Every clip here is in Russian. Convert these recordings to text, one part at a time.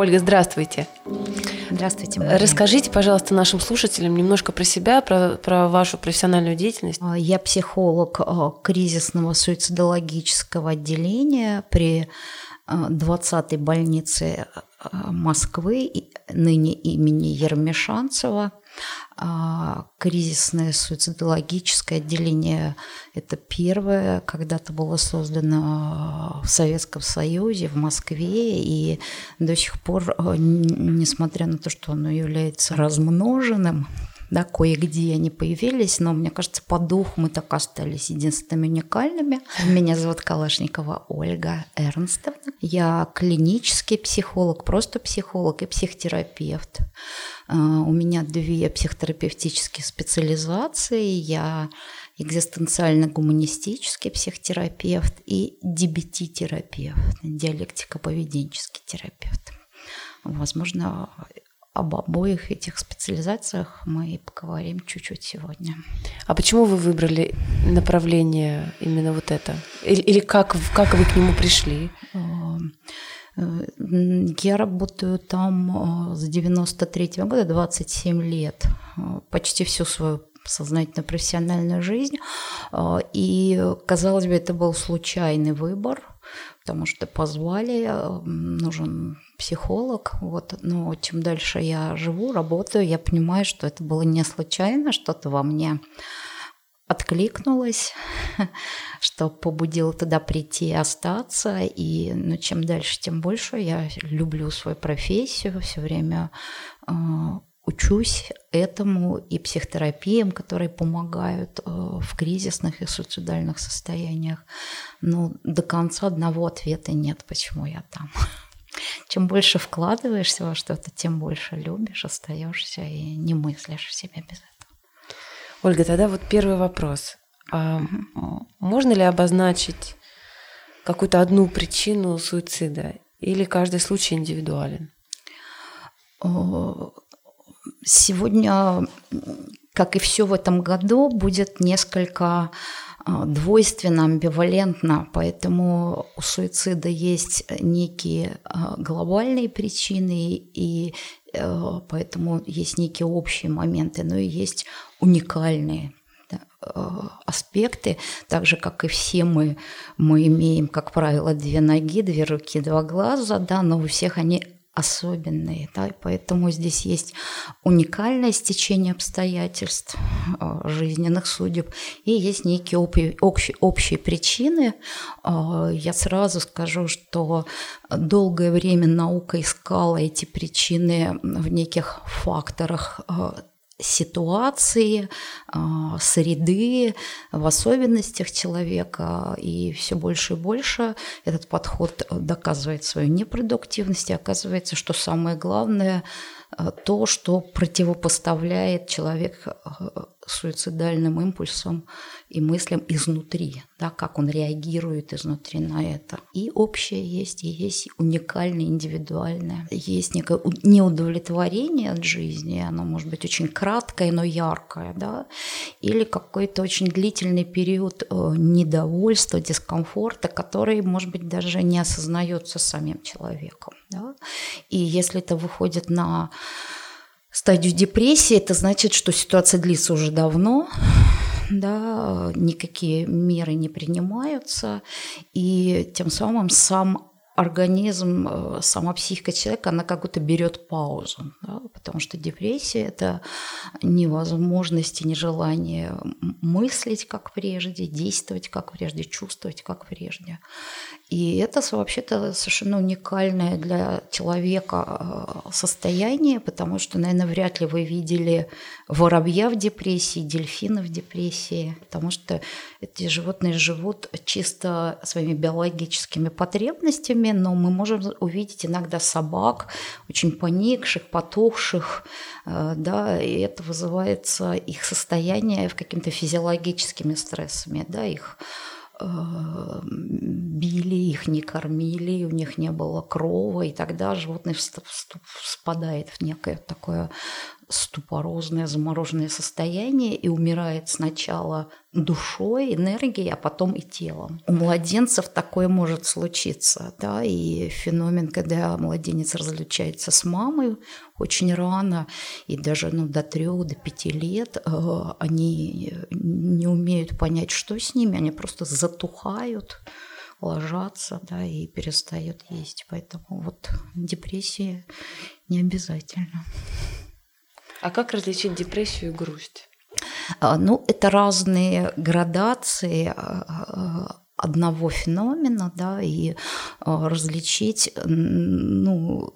Ольга, здравствуйте. Здравствуйте. Мария. Расскажите, пожалуйста, нашим слушателям немножко про себя, про, про вашу профессиональную деятельность. А, я психолог а, кризисного суицидологического отделения при 20-й больнице Москвы, ныне имени Ермешанцева. А, кризисное суицидологическое отделение – это первое, когда-то было создано в Советском Союзе, в Москве, и до сих пор, э, несмотря на то, что оно является размноженным, да, кое-где они появились, но мне кажется, по духу мы так остались единственными уникальными. Меня зовут Калашникова Ольга Эрнстовна. Я клинический психолог, просто психолог и психотерапевт. А, у меня две психотерапевтические специализации. Я экзистенциально-гуманистический психотерапевт и DBT-терапевт, диалектико-поведенческий терапевт. Возможно, об обоих этих специализациях мы поговорим чуть-чуть сегодня. А почему вы выбрали направление именно вот это? Или, или как, как вы к нему пришли? Э, я работаю там э, с 93 -го года, 27 лет, э, почти всю свою сознательно профессиональную жизнь. И, казалось бы, это был случайный выбор, потому что позвали, нужен психолог. Вот. Но чем дальше я живу, работаю, я понимаю, что это было не случайно, что-то во мне откликнулось, что побудило туда прийти и остаться. И ну, чем дальше, тем больше я люблю свою профессию, все время э, учусь этому и психотерапиям, которые помогают э, в кризисных и суицидальных состояниях. Но до конца одного ответа нет, почему я там. Чем больше вкладываешься во что-то, тем больше любишь, остаешься и не мыслишь в себе без этого. Ольга, тогда вот первый вопрос. А можно ли обозначить какую-то одну причину суицида или каждый случай индивидуален? Сегодня, как и все в этом году, будет несколько двойственно, амбивалентно, поэтому у суицида есть некие а, глобальные причины, и э, поэтому есть некие общие моменты, но и есть уникальные аспекты, так же, как и все мы, мы имеем, как правило, две ноги, две руки, два глаза, да, но у всех они особенные, да, и поэтому здесь есть уникальное стечение обстоятельств, э, жизненных судеб, и есть некие общие, общие, общие причины. Э, я сразу скажу, что долгое время наука искала эти причины в неких факторах э, ситуации, а, среды, в особенностях человека. И все больше и больше этот подход доказывает свою непродуктивность. И оказывается, что самое главное а, то, что противопоставляет человек а, суицидальным импульсам и мыслям изнутри, да, как он реагирует изнутри на это. И общее есть, и есть уникальное, индивидуальное. Есть некое неудовлетворение от жизни, оно может быть очень краткое, но яркое, да, или какой-то очень длительный период э, недовольства, дискомфорта, который, может быть, даже не осознается самим человеком. Да? И если это выходит на стадию депрессии, это значит, что ситуация длится уже давно, да, никакие меры не принимаются, и тем самым сам организм, э, сама психика человека, она как будто берет паузу, да, потому что депрессия – это невозможность и нежелание мыслить как прежде, действовать как прежде, чувствовать как прежде. И это вообще-то совершенно уникальное для человека э, состояние, потому что, наверное, вряд ли вы видели воробья в депрессии, дельфина в депрессии, потому что эти животные живут чисто своими биологическими потребностями, но мы можем увидеть иногда собак, очень поникших, потухших, э, да, и это вызывается их состояние в какими-то физиологическими стрессами, да, их били, их не кормили, у них не было крова, и тогда животное спадает в некое такое ступорозное, замороженное состояние и умирает сначала душой, энергией, а потом и телом. У младенцев такое может случиться, да, и феномен, когда младенец разлучается с мамой очень рано, и даже ну, до трех, до пяти лет э, они не умеют понять, что с ними, они просто затухают, ложатся, да, и перестают есть. Поэтому вот депрессия не обязательно. А как различить депрессию и грусть? А, ну, это разные градации а, а, одного феномена, да, и различить, ну,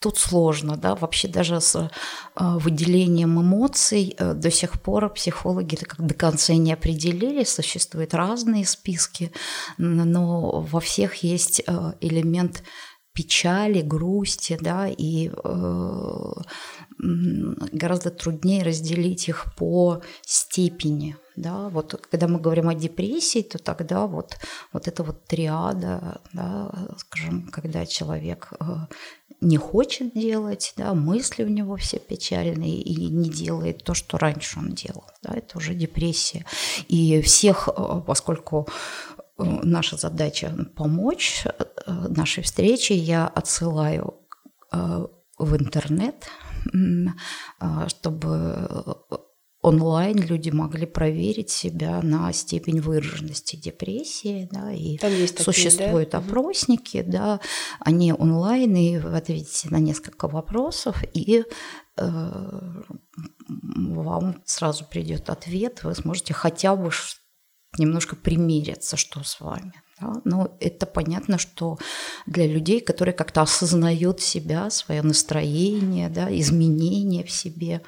тут сложно, да, вообще даже с выделением эмоций э, до сих пор психологи как до конца не определили, существуют разные списки, но во всех есть э, элемент печали, грусти, да, и э, гораздо труднее разделить их по степени. Да? Вот когда мы говорим о депрессии, то тогда вот, вот эта вот триада, да, скажем, когда человек э, не хочет делать, да, мысли у него все печальные и не делает то, что раньше он делал. Да, это уже депрессия. И всех, э, поскольку э, наша задача помочь нашей встрече, я отсылаю в интернет чтобы онлайн люди могли проверить себя на степень выраженности депрессии, да, и Там есть такие, существуют да? опросники, да, они онлайн, и вы ответите на несколько вопросов, и э, вам сразу придет ответ, вы сможете хотя бы немножко примериться, что с вами. Да? Но это понятно, что для людей, которые как-то осознают себя, свое настроение, да, изменения в себе.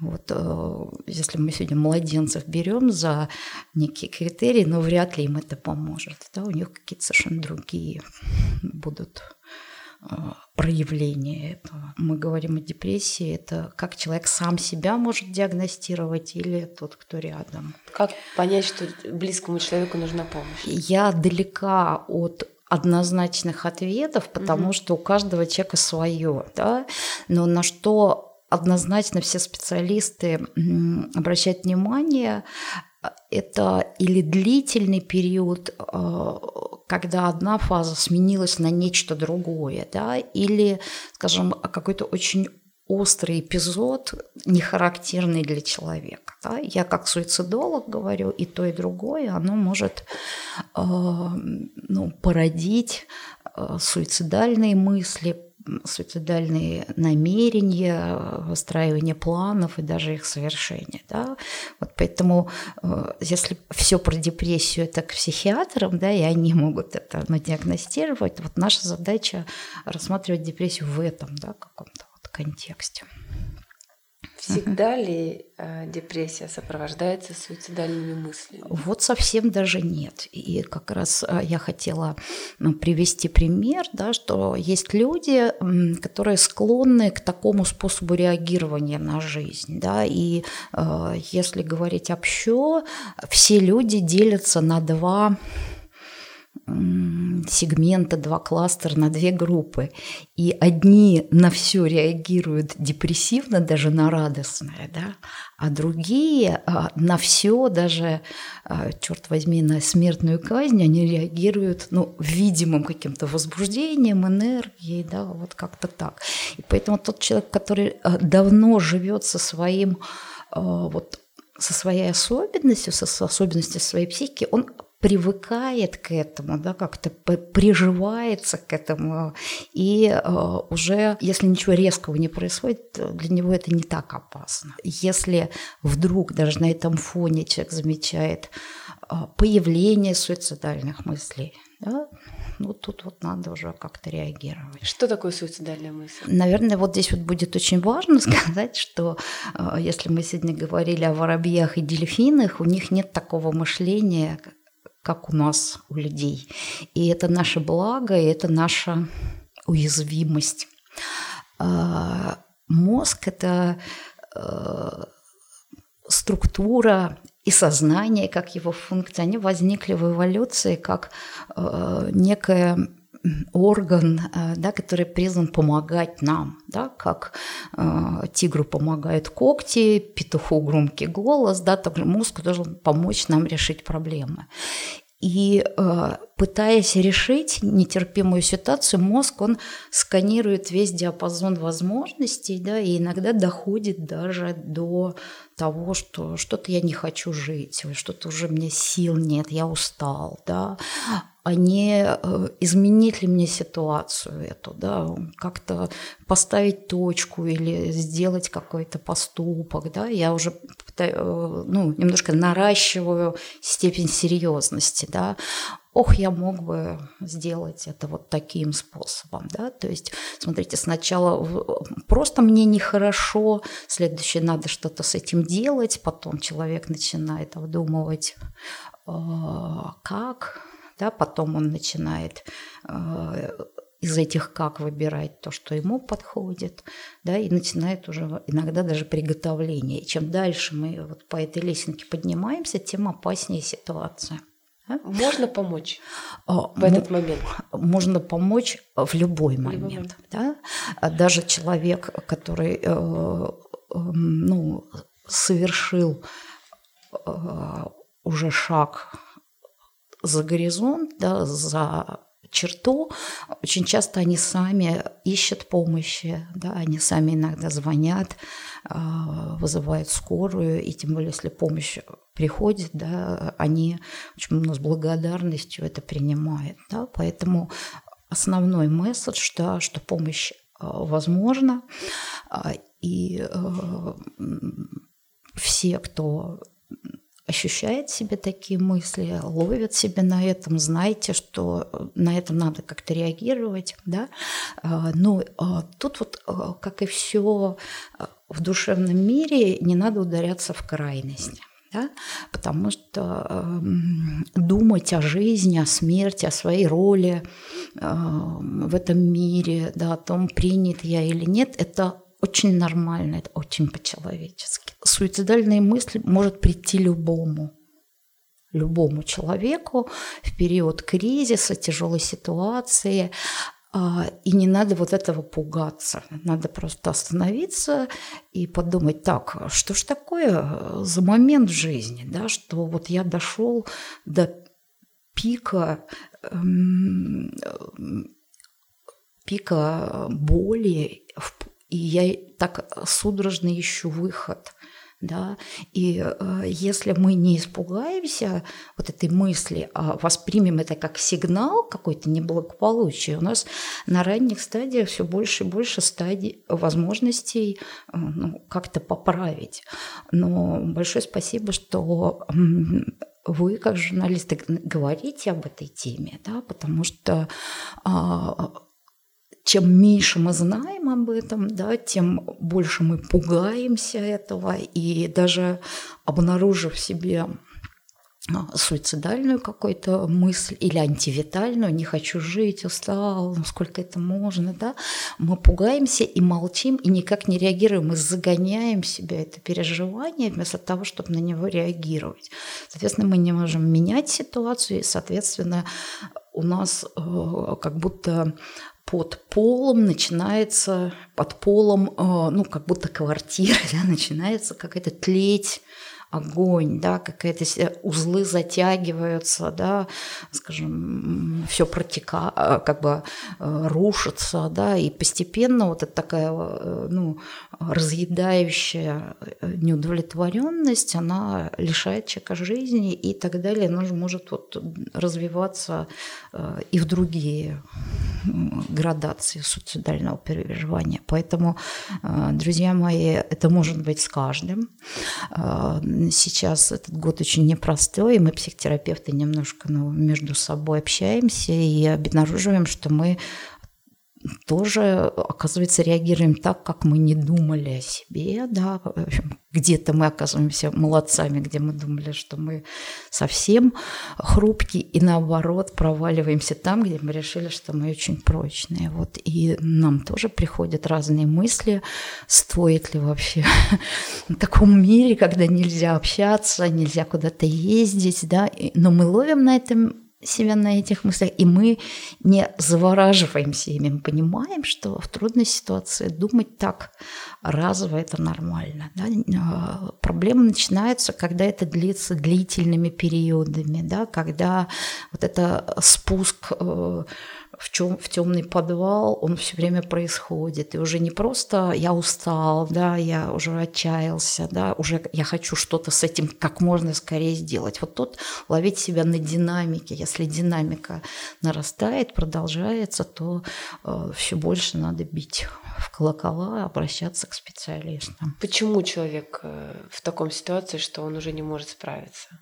Вот, э, если мы сегодня младенцев берем за некие критерии, но вряд ли им это поможет. Да? У них какие-то совершенно другие будут проявление этого. Мы говорим о депрессии, это как человек сам себя может диагностировать или тот, кто рядом. Как понять, что близкому человеку нужна помощь? Я далека от однозначных ответов, потому угу. что у каждого человека свое, да, но на что однозначно все специалисты обращают внимание, это или длительный период, э, когда одна фаза сменилась на нечто другое, да, или, скажем, какой-то очень острый эпизод, не характерный для человека. Да? Я как суицидолог говорю, и то, и другое, оно может э, ну, породить суицидальные мысли, суицидальные намерения, выстраивание планов и даже их совершение. Да? Вот поэтому, э, если все про депрессию это к психиатрам, да, и они могут это ну, диагностировать, вот наша задача рассматривать депрессию в этом да, каком-то вот контексте. Всегда ли э, депрессия сопровождается суицидальными мыслями? Вот совсем даже нет. И как раз э, я хотела привести пример, да, что есть люди, которые склонны к такому способу реагирования на жизнь. Да, и э, если говорить общо, все люди делятся на два сегмента, два кластера на две группы. И одни на все реагируют депрессивно, даже на радостное, да, а другие а, на все, даже, а, черт возьми, на смертную казнь, они реагируют ну, видимым каким-то возбуждением, энергией, да, вот как-то так. И поэтому тот человек, который а, давно живет со своим вот со своей особенностью, со особенностью своей психики, он привыкает к этому, да, как-то приживается к этому, и э, уже, если ничего резкого не происходит, для него это не так опасно. Если вдруг даже на этом фоне человек замечает э, появление суицидальных мыслей, да, ну тут вот надо уже как-то реагировать. Что такое суицидальная мысль? Наверное, вот здесь вот будет очень важно сказать, что э, если мы сегодня говорили о воробьях и дельфинах, у них нет такого мышления, как у нас, у людей. И это наше благо, и это наша уязвимость. А, мозг – это э, структура и сознание, как его функция, они возникли в эволюции как э, некая орган, э, да, который призван помогать нам, да, как э, тигру помогают когти, петуху громкий голос, да, также мозг должен помочь нам решить проблемы. И э, пытаясь решить нетерпимую ситуацию, мозг, он сканирует весь диапазон возможностей, да, и иногда доходит даже до того, что что-то я не хочу жить, что-то уже мне сил нет, я устал, да, а не э, изменить ли мне ситуацию эту, да, как-то поставить точку или сделать какой-то поступок, да, я уже э, ну, немножко наращиваю степень серьезности, да, ох, я мог бы сделать это вот таким способом, да, то есть, смотрите, сначала просто мне нехорошо, следующее надо что-то с этим делать, потом человек начинает обдумывать, а, как, да, потом он начинает а, из этих как выбирать то, что ему подходит, да, и начинает уже иногда даже приготовление. И чем дальше мы вот по этой лесенке поднимаемся, тем опаснее ситуация. А? Можно помочь а, в этот момент? Можно помочь в любой момент. Да? А даже человек, который э, эм, ну, совершил э, уже шаг за горизонт, да, за черту, очень часто они сами ищут помощи, да, они сами иногда звонят, вызывают скорую, и тем более, если помощь приходит, да, они очень много с благодарностью это принимают. Да, поэтому основной месседж, да, что помощь а, возможна, а, и все, кто ощущает себе такие мысли, ловит себя на этом, знайте, что на это надо как-то реагировать, да. Но тут вот, как и все в душевном мире, не надо ударяться в крайность. Да? Потому что э, думать о жизни, о смерти, о своей роли э, в этом мире, да, о том, принят я или нет, это очень нормально, это очень по-человечески. Суицидальные мысли может прийти любому, любому человеку в период кризиса, тяжелой ситуации. А, и не надо вот этого пугаться. Надо просто остановиться и подумать, так, что ж такое за момент в жизни, да, что вот я дошел до пика, эм, пика боли, и я так судорожно ищу выход – да, и э, если мы не испугаемся вот этой мысли, а воспримем это как сигнал какой-то неблагополучия, у нас на ранних стадиях все больше и больше стадий возможностей э, ну, как-то поправить. Но большое спасибо, что вы, как журналисты, говорите об этой теме, да, потому что а, чем меньше мы знаем об этом, да, тем больше мы пугаемся этого, и даже обнаружив в себе а, суицидальную какую-то мысль или антивитальную, не хочу жить, устал, ну сколько это можно, да, мы пугаемся и молчим, и никак не реагируем, и загоняем себя это переживание вместо того, чтобы на него реагировать. Соответственно, мы не можем менять ситуацию, и, соответственно, у нас э, как будто под полом начинается, под полом, э, ну, как будто квартира, да, начинается какая-то тлеть огонь, да, какие-то узлы затягиваются, да, скажем, все протека, э, как бы э, рушится, да, и постепенно вот эта такая, ну, разъедающая неудовлетворенность, она лишает человека жизни и так далее, она же может вот развиваться и в другие градации суицидального переживания. Поэтому, э, друзья мои, это может быть с каждым. Сейчас этот год очень непростой, и мы, психотерапевты, немножко ну, между собой общаемся и обнаруживаем, что мы тоже, оказывается, реагируем так, как мы не думали о себе, да, где-то мы оказываемся молодцами, где мы думали, что мы совсем хрупкие, и наоборот проваливаемся там, где мы решили, что мы очень прочные. Вот. И нам тоже приходят разные мысли, стоит ли вообще в таком мире, когда нельзя общаться, нельзя куда-то ездить, да, но мы ловим на этом себя на этих мыслях, и мы не завораживаемся ими. Мы понимаем, что в трудной ситуации думать так разово – это нормально. Да? А, проблема начинается, когда это длится длительными периодами, да? когда вот это спуск э, в, чем, в темный подвал, он все время происходит. И уже не просто я устал, да, я уже отчаялся, да, уже я хочу что-то с этим как можно скорее сделать. Вот тут ловить себя на динамике. Если динамика нарастает, продолжается, то э, все больше надо бить в колокола, обращаться к специалистам. Почему человек э, в таком ситуации, что он уже не может справиться?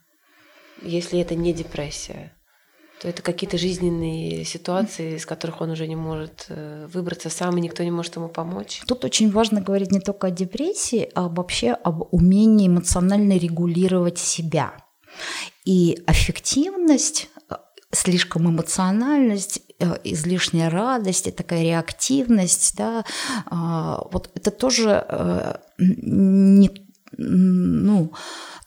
Если это не депрессия? То это какие-то жизненные ситуации, из которых он уже не может э, выбраться сам, и никто не может ему помочь. Тут очень важно говорить не только о депрессии, а вообще об умении эмоционально регулировать себя. И аффективность э, слишком эмоциональность, э, излишняя радость и такая реактивность, да, а, вот это тоже не, ну,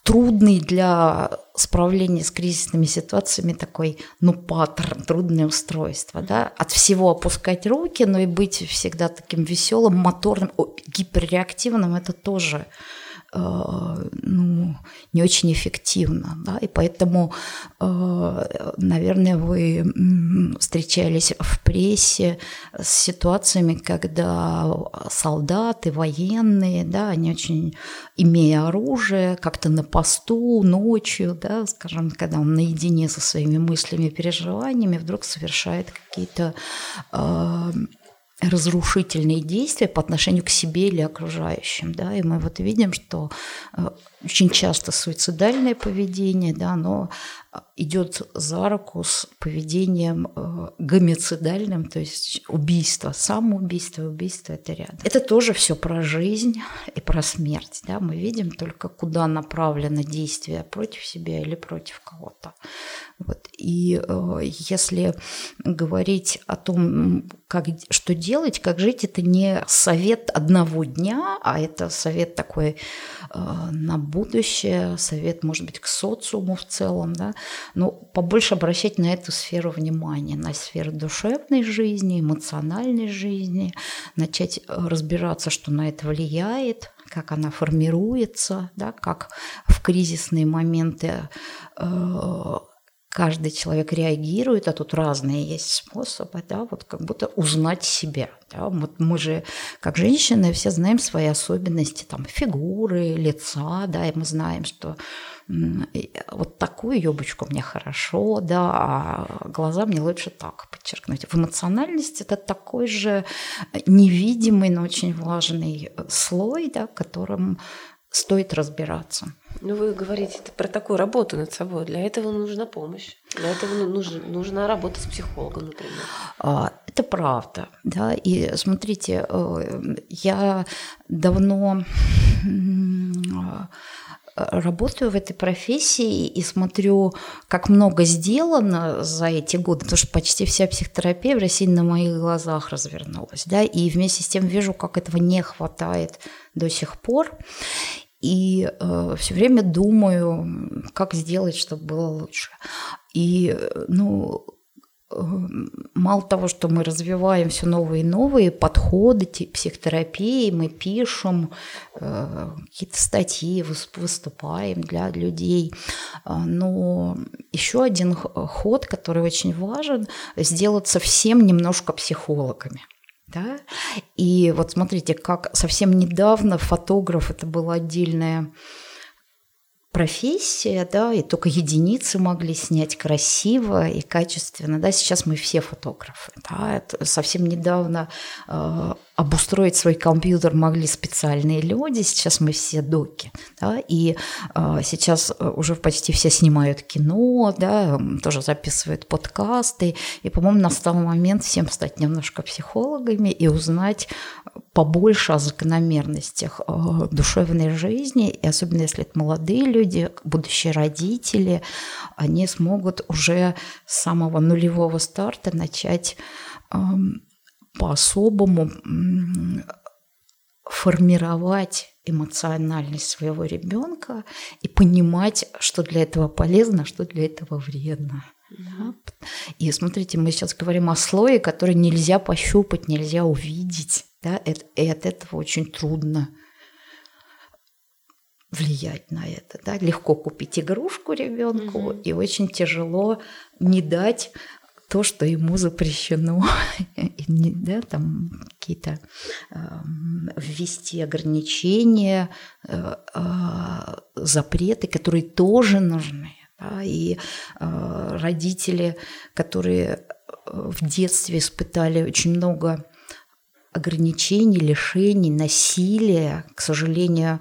трудный для справления с кризисными ситуациями такой, ну, паттерн, трудное устройство, да, от всего опускать руки, но и быть всегда таким веселым, моторным, гиперреактивным, это тоже ну, не очень эффективно. Да? И поэтому, э, наверное, вы встречались в прессе с ситуациями, когда солдаты, военные, да, они очень, имея оружие, как-то на посту, ночью, да, скажем, когда он наедине со своими мыслями переживаниями, вдруг совершает какие-то э, разрушительные действия по отношению к себе или окружающим. Да? И мы вот видим, что э, очень часто суицидальное поведение, да, оно идет за руку с поведением э, гомицидальным, то есть убийство, самоубийство, убийство это рядом. Это тоже все про жизнь и про смерть. Да? Мы видим только, куда направлено действие против себя или против кого-то. Вот. И э, если говорить о том, как, что делать, как жить, это не совет одного дня, а это совет такой э, на будущее, совет, может быть, к социуму в целом, да, но побольше обращать на эту сферу внимания, на сферу душевной жизни, эмоциональной жизни, начать разбираться, что на это влияет, как она формируется, да, как в кризисные моменты э, каждый человек реагирует, а тут разные есть способы, да, вот как будто узнать себя. Да. Вот мы же, как женщины, все знаем свои особенности, там, фигуры, лица, да, и мы знаем, что вот такую юбочку мне хорошо, да, а глаза мне лучше так подчеркнуть. В эмоциональности это такой же невидимый, но очень важный слой, да, которым стоит разбираться. Ну, вы говорите про такую работу над собой. Для этого нужна помощь. Для этого ну, нужна, нужна работа с психологом, например. А, это правда, да. И смотрите, э, я давно работаю в этой профессии и смотрю, как много сделано за эти годы, потому что почти вся психотерапия в России на моих глазах развернулась, да, и вместе с тем вижу, как этого не хватает до сих пор. И э, все время думаю, как сделать, чтобы было лучше. И, ну, мало того, что мы развиваем все новые и новые подходы психотерапии, мы пишем э, какие-то статьи, выступаем для людей. А, но еще один ход, который очень важен, сделаться всем немножко психологами. Да? И вот смотрите, как совсем недавно фотограф, это была отдельная профессия, да, и только единицы могли снять красиво и качественно, да, сейчас мы все фотографы, да, это совсем недавно э, обустроить свой компьютер могли специальные люди, сейчас мы все доки, да, и э, сейчас э, уже почти все снимают кино, да, тоже записывают подкасты, и, по-моему, настал момент всем стать немножко психологами и узнать побольше о закономерностях э, душевной жизни, и особенно если это молодые люди, будущие родители, они смогут уже с самого нулевого старта начать эм, по-особому формировать эмоциональность своего ребенка и понимать, что для этого полезно, а что для этого вредно. Да? И смотрите, мы сейчас говорим о слое, который нельзя пощупать, нельзя увидеть. Да? И от этого очень трудно влиять на это. Да? Легко купить игрушку ребенку, угу. и очень тяжело не дать то, что ему запрещено, да, там какие-то э, ввести ограничения, э, э, запреты, которые тоже нужны. Да, и э, родители, которые в детстве испытали очень много ограничений, лишений, насилия. К сожалению,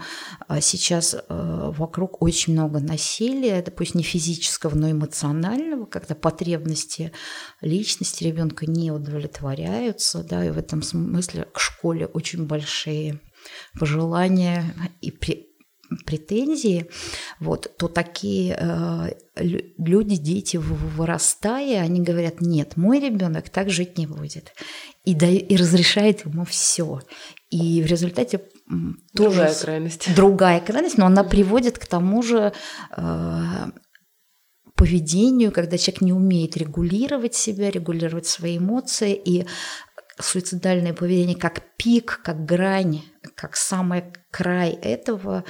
а, сейчас а, вокруг очень много насилия, это пусть не физического, но эмоционального, когда потребности личности ребенка не удовлетворяются, да, и в этом смысле к школе очень большие пожелания и претензии, вот, то такие э, люди, дети, вырастая, они говорят, нет, мой ребенок так жить не будет. И, да, и разрешает ему все. И в результате другая тоже крайность. Другая крайность, но она приводит к тому же э, поведению, когда человек не умеет регулировать себя, регулировать свои эмоции, и суицидальное поведение как пик, как грань, как самый край этого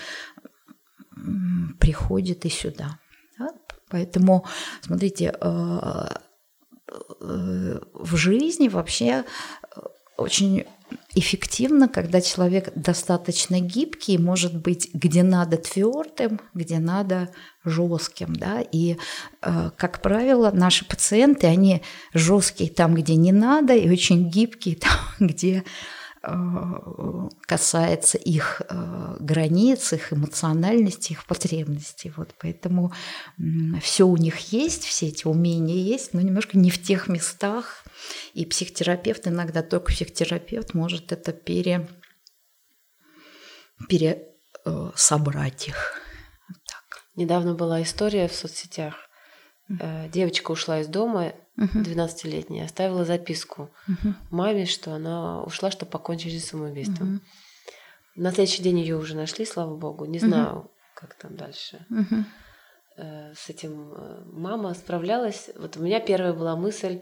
приходит и сюда. Да? Поэтому, смотрите, э, в жизни вообще э, очень эффективно, когда человек достаточно гибкий, может быть, где надо твердым, где надо жестким, да, и, как правило, наши пациенты, они жесткие там, где не надо, и очень гибкие там, где Э, касается их э, границ, их эмоциональности, их потребностей. Вот поэтому все у них есть, все эти умения есть, но немножко не в тех местах. И психотерапевт иногда только психотерапевт может это пере, пере э, их. Так. Недавно была история в соцсетях. Девочка ушла из дома, 12-летняя, оставила записку uh маме, что она ушла, чтобы покончить с самоубийством. uh На следующий день ее уже нашли, слава богу. Не знаю, uh как там дальше. uh С этим э, мама справлялась. Вот у меня первая была мысль,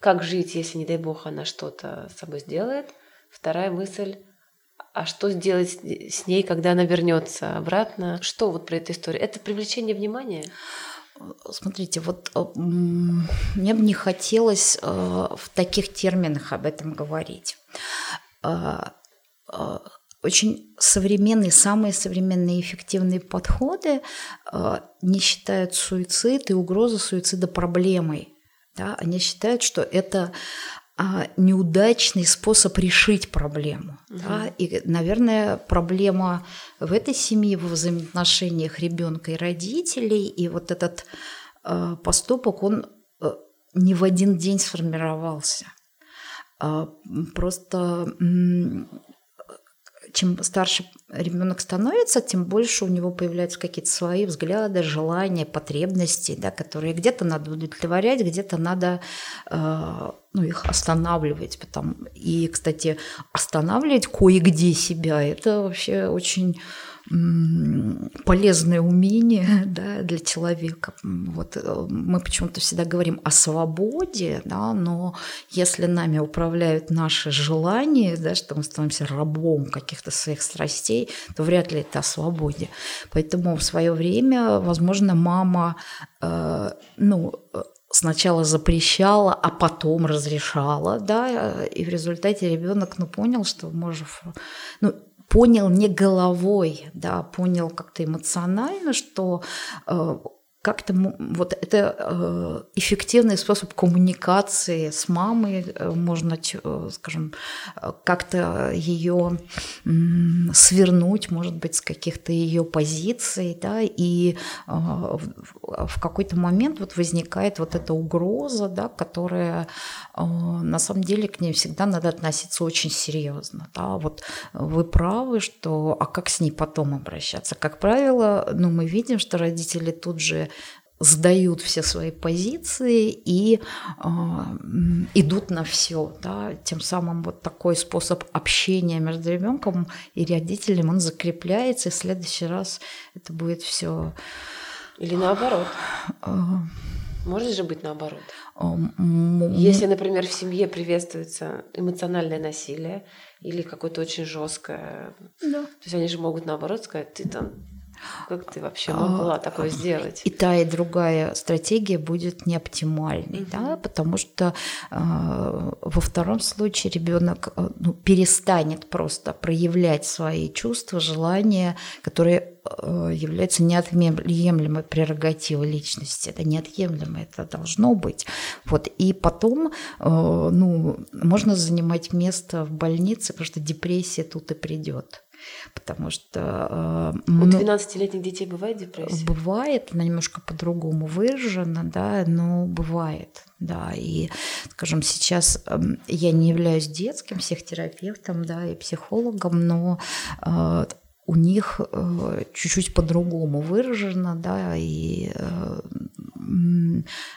как жить, если, не дай бог, она что-то с собой сделает. Вторая мысль, а что сделать с ней, когда она вернется обратно? Что вот про эту историю? Это привлечение внимания? Смотрите, вот э, мне бы не хотелось э, в таких терминах об этом говорить. Э, очень современные, самые современные эффективные подходы не считают суицид и угрозу суицида проблемой. Да? Они считают, что это а, неудачный способ решить проблему. Угу. Да? И, наверное, проблема в этой семье, в взаимоотношениях ребенка и родителей, и вот этот э, поступок, он э, не в один день сформировался. Э, просто чем старше ребенок становится, тем больше у него появляются какие-то свои взгляды, желания, потребности, да, которые где-то надо удовлетворять, где-то надо э, ну, их останавливать. Потом. И, кстати, останавливать кое-где себя – это вообще очень полезное умение да, для человека. Вот э, мы почему-то всегда говорим о свободе, да, но если нами управляют наши желания, да, что мы становимся рабом каких-то своих страстей, то вряд ли это о свободе. Поэтому в свое время, возможно, мама э, ну, сначала запрещала, а потом разрешала, да, и в результате ребенок, ну, понял, что может, ну, понял не головой, да, понял как-то эмоционально, что э, как-то вот это э, эффективный способ коммуникации с мамой, э, можно, э, скажем, как-то ее свернуть, может быть, с каких-то ее позиций, да, и в какой-то момент вот возникает вот эта угроза, да, которая на самом деле к ней всегда надо относиться очень серьезно, да, вот вы правы, что, а как с ней потом обращаться? Как правило, ну, мы видим, что родители тут же сдают все свои позиции и э, идут на все. Да? Тем самым вот такой способ общения между ребенком и родителем, он закрепляется, и в следующий раз это будет все... Или наоборот. Э, Может же быть наоборот. Если, например, в семье приветствуется эмоциональное насилие или какое-то очень жесткое, да. то есть они же могут наоборот сказать, ты там как ты вообще могла а, такое сделать? И та, и другая стратегия будет неоптимальной, угу. да, потому что э, во втором случае ребенок э, ну, перестанет просто проявлять свои чувства, желания, которые э, являются неотъемлемой прерогативой личности. Это неотъемлемо, это должно быть. Вот. И потом э, ну, можно занимать место в больнице, потому что депрессия тут и придет потому что... Э, У 12-летних детей бывает депрессия? Бывает, она немножко по-другому выражена, да, но бывает, да, и, скажем, сейчас э, я не являюсь детским психотерапевтом, да, и психологом, но э, у них э, чуть-чуть по-другому выражена, да, и э,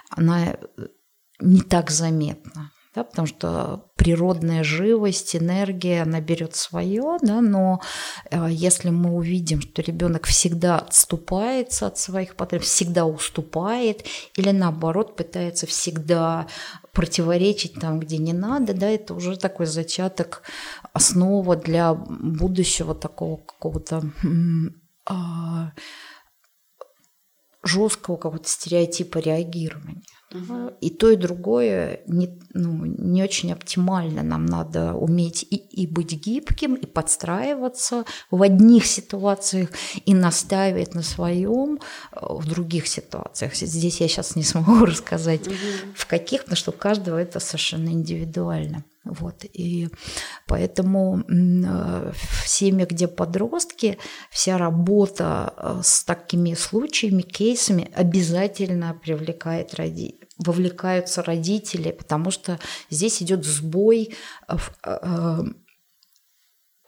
она не так заметна да, потому что природная живость, энергия, она берет свое, да, но э, если мы увидим, что ребенок всегда отступается от своих потребностей, всегда уступает, или наоборот пытается всегда противоречить там, где не надо, да, это уже такой зачаток, основа для будущего такого какого-то а, жесткого какого-то стереотипа реагирования. Угу. И то, и другое не, ну, не очень оптимально. Нам надо уметь и, и быть гибким, и подстраиваться в одних ситуациях, и настаивать на своем э, в других ситуациях. Здесь я сейчас не смогу рассказать, угу. в каких, потому что у каждого это совершенно индивидуально. Вот, и поэтому э, в семьях, где подростки, вся работа с такими случаями, кейсами обязательно привлекает родителей вовлекаются родители, потому что здесь идет сбой в, э,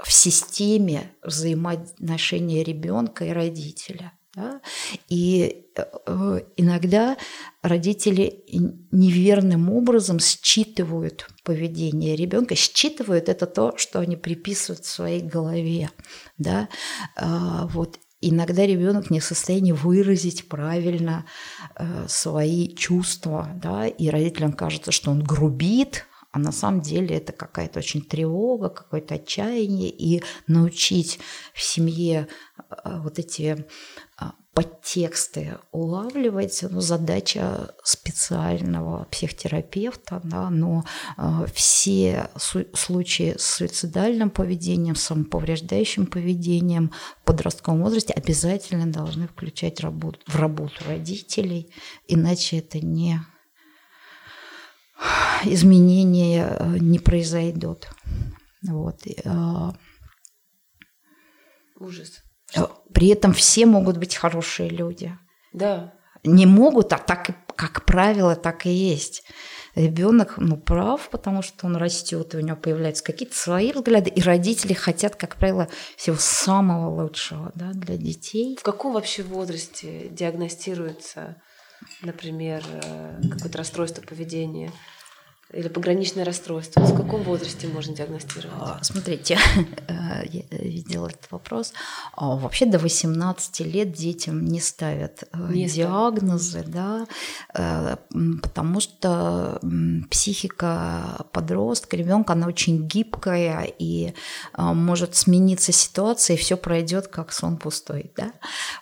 в системе взаимоотношения ребенка и родителя. Да? И э, иногда родители неверным образом считывают поведение ребенка. Считывают это то, что они приписывают в своей голове. Да? А, вот. Иногда ребенок не в состоянии выразить правильно э, свои чувства, да, и родителям кажется, что он грубит, а на самом деле это какая-то очень тревога, какое-то отчаяние, и научить в семье э, вот эти подтексты улавливать, ну, задача специального психотерапевта, да, но э, все случаи с суицидальным поведением, самоповреждающим поведением в подростковом возрасте обязательно должны включать работу, в работу родителей, иначе это не изменения э, не произойдут. Вот. Э, Ужас. Э, при этом все могут быть хорошие люди. Да. Не могут, а так, как правило, так и есть. Ребенок ну, прав, потому что он растет, и у него появляются какие-то свои взгляды, и родители хотят, как правило, всего самого лучшего да, для детей. В каком вообще возрасте диагностируется, например, какое-то расстройство поведения? Или пограничное расстройство? В каком возрасте можно диагностировать? А, смотрите, э, я видела этот вопрос. А, вообще до 18 лет детям не ставят э, не диагнозы, да, э, потому что психика подростка, ребенка, она очень гибкая и может смениться ситуация, и все пройдет как сон пустой, да.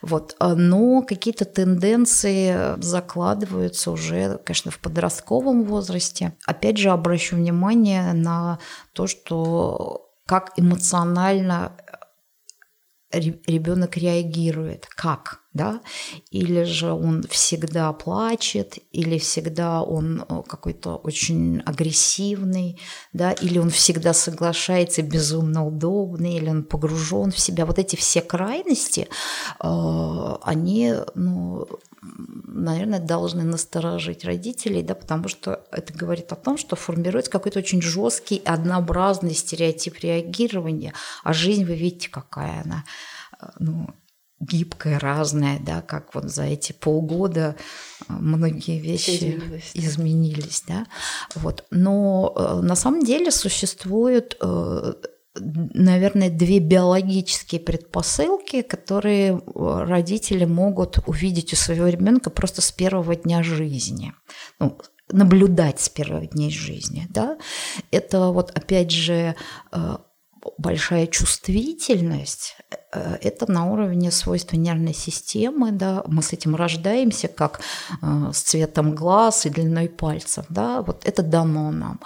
Вот. Но какие-то тенденции закладываются уже, конечно, в подростковом возрасте опять же обращу внимание на то, что как эмоционально ребенок реагирует, как, да, или же он всегда плачет, или всегда он э, какой-то очень агрессивный, да, или он всегда соглашается безумно удобный, или он погружен в себя. Вот эти все крайности, э, они, ну, наверное, должны насторожить родителей, да, потому что это говорит о том, что формируется какой-то очень жесткий, однообразный стереотип реагирования, а жизнь, вы видите, какая она, э, ну, гибкая, разная, да, как вот за эти полгода э, многие вещи изменились, изменились да, вот. Но э, на самом деле существует наверное, две биологические предпосылки, которые родители могут увидеть у своего ребенка просто с первого дня жизни. Ну, наблюдать с первого дня жизни. Да? Это вот опять же э, большая чувствительность, э, это на уровне свойств нервной системы, да, мы с этим рождаемся, как э, с цветом глаз и длиной пальцев, да, вот это дано нам.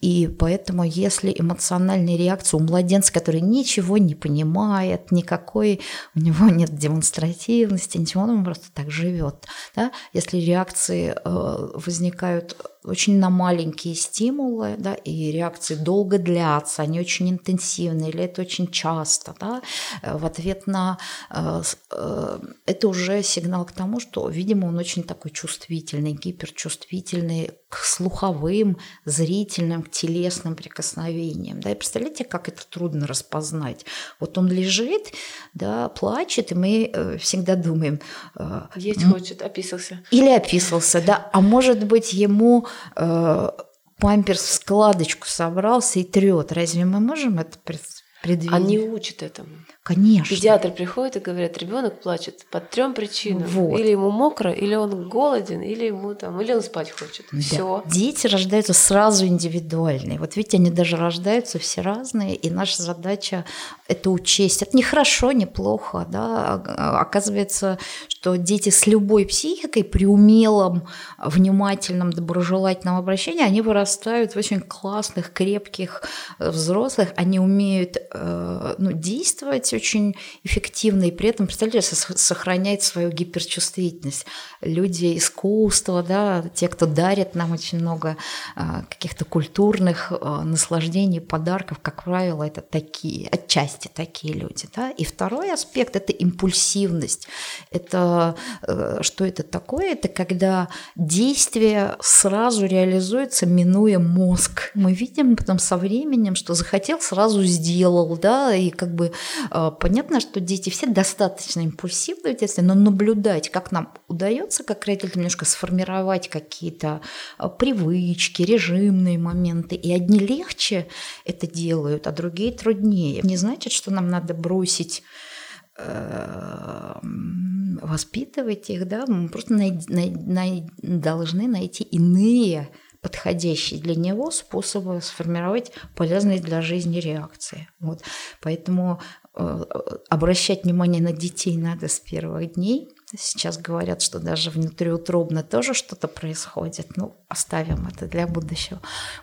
И поэтому, если эмоциональные реакции у младенца, который ничего не понимает, никакой, у него нет демонстративности, ничего, он просто так живет, да, если реакции э, возникают очень на маленькие стимулы, да, и реакции долго длятся, они очень интенсивны, или это очень часто, да, э, в ответ на э, э, это уже сигнал к тому, что, видимо, он очень такой чувствительный, гиперчувствительный к слуховым, зрительным, к телесным прикосновениям. Да, и представляете, как это трудно распознать. Вот он лежит, да, плачет, и мы всегда думаем... Есть хочет, описался. Или описался, да. А может быть, ему э, памперс в складочку собрался и трет. Разве мы можем это предвидеть? Они учат этому. Конечно. Педиатр приходит и говорит, ребенок плачет по трем причинам. Вот. Или ему мокро, или он голоден, или ему там, или он спать хочет. Да. Все. Дети рождаются сразу индивидуальные. Вот видите, они даже рождаются все разные, и наша задача это учесть. Это не хорошо, не плохо, да. А, оказывается, что дети с любой психикой при умелом, внимательном, доброжелательном обращении, они вырастают в очень классных, крепких э, взрослых. Они умеют э, ну, действовать очень эффективно и при этом, представляете, сохраняет свою гиперчувствительность. Люди искусства, да, те, кто дарит нам очень много а, каких-то культурных а, наслаждений, подарков, как правило, это такие, отчасти такие люди. Да? И второй аспект – это импульсивность. Это э, что это такое? Это когда действие сразу реализуется, минуя мозг. Мы видим потом со временем, что захотел, сразу сделал, да, и как бы а, понятно, что дети все достаточно импульсивны в но наблюдать, как нам удается, как родителям, немножко сформировать какие-то а, привычки, режимные моменты. И одни легче это делают, а другие труднее. Не значит, что нам надо бросить э, воспитывать их, да, мы просто най- най- най- должны найти иные подходящие для него способы сформировать полезные для жизни реакции. Вот. Поэтому обращать внимание на детей надо с первых дней. Сейчас говорят, что даже внутриутробно тоже что-то происходит. Ну, оставим это для будущего.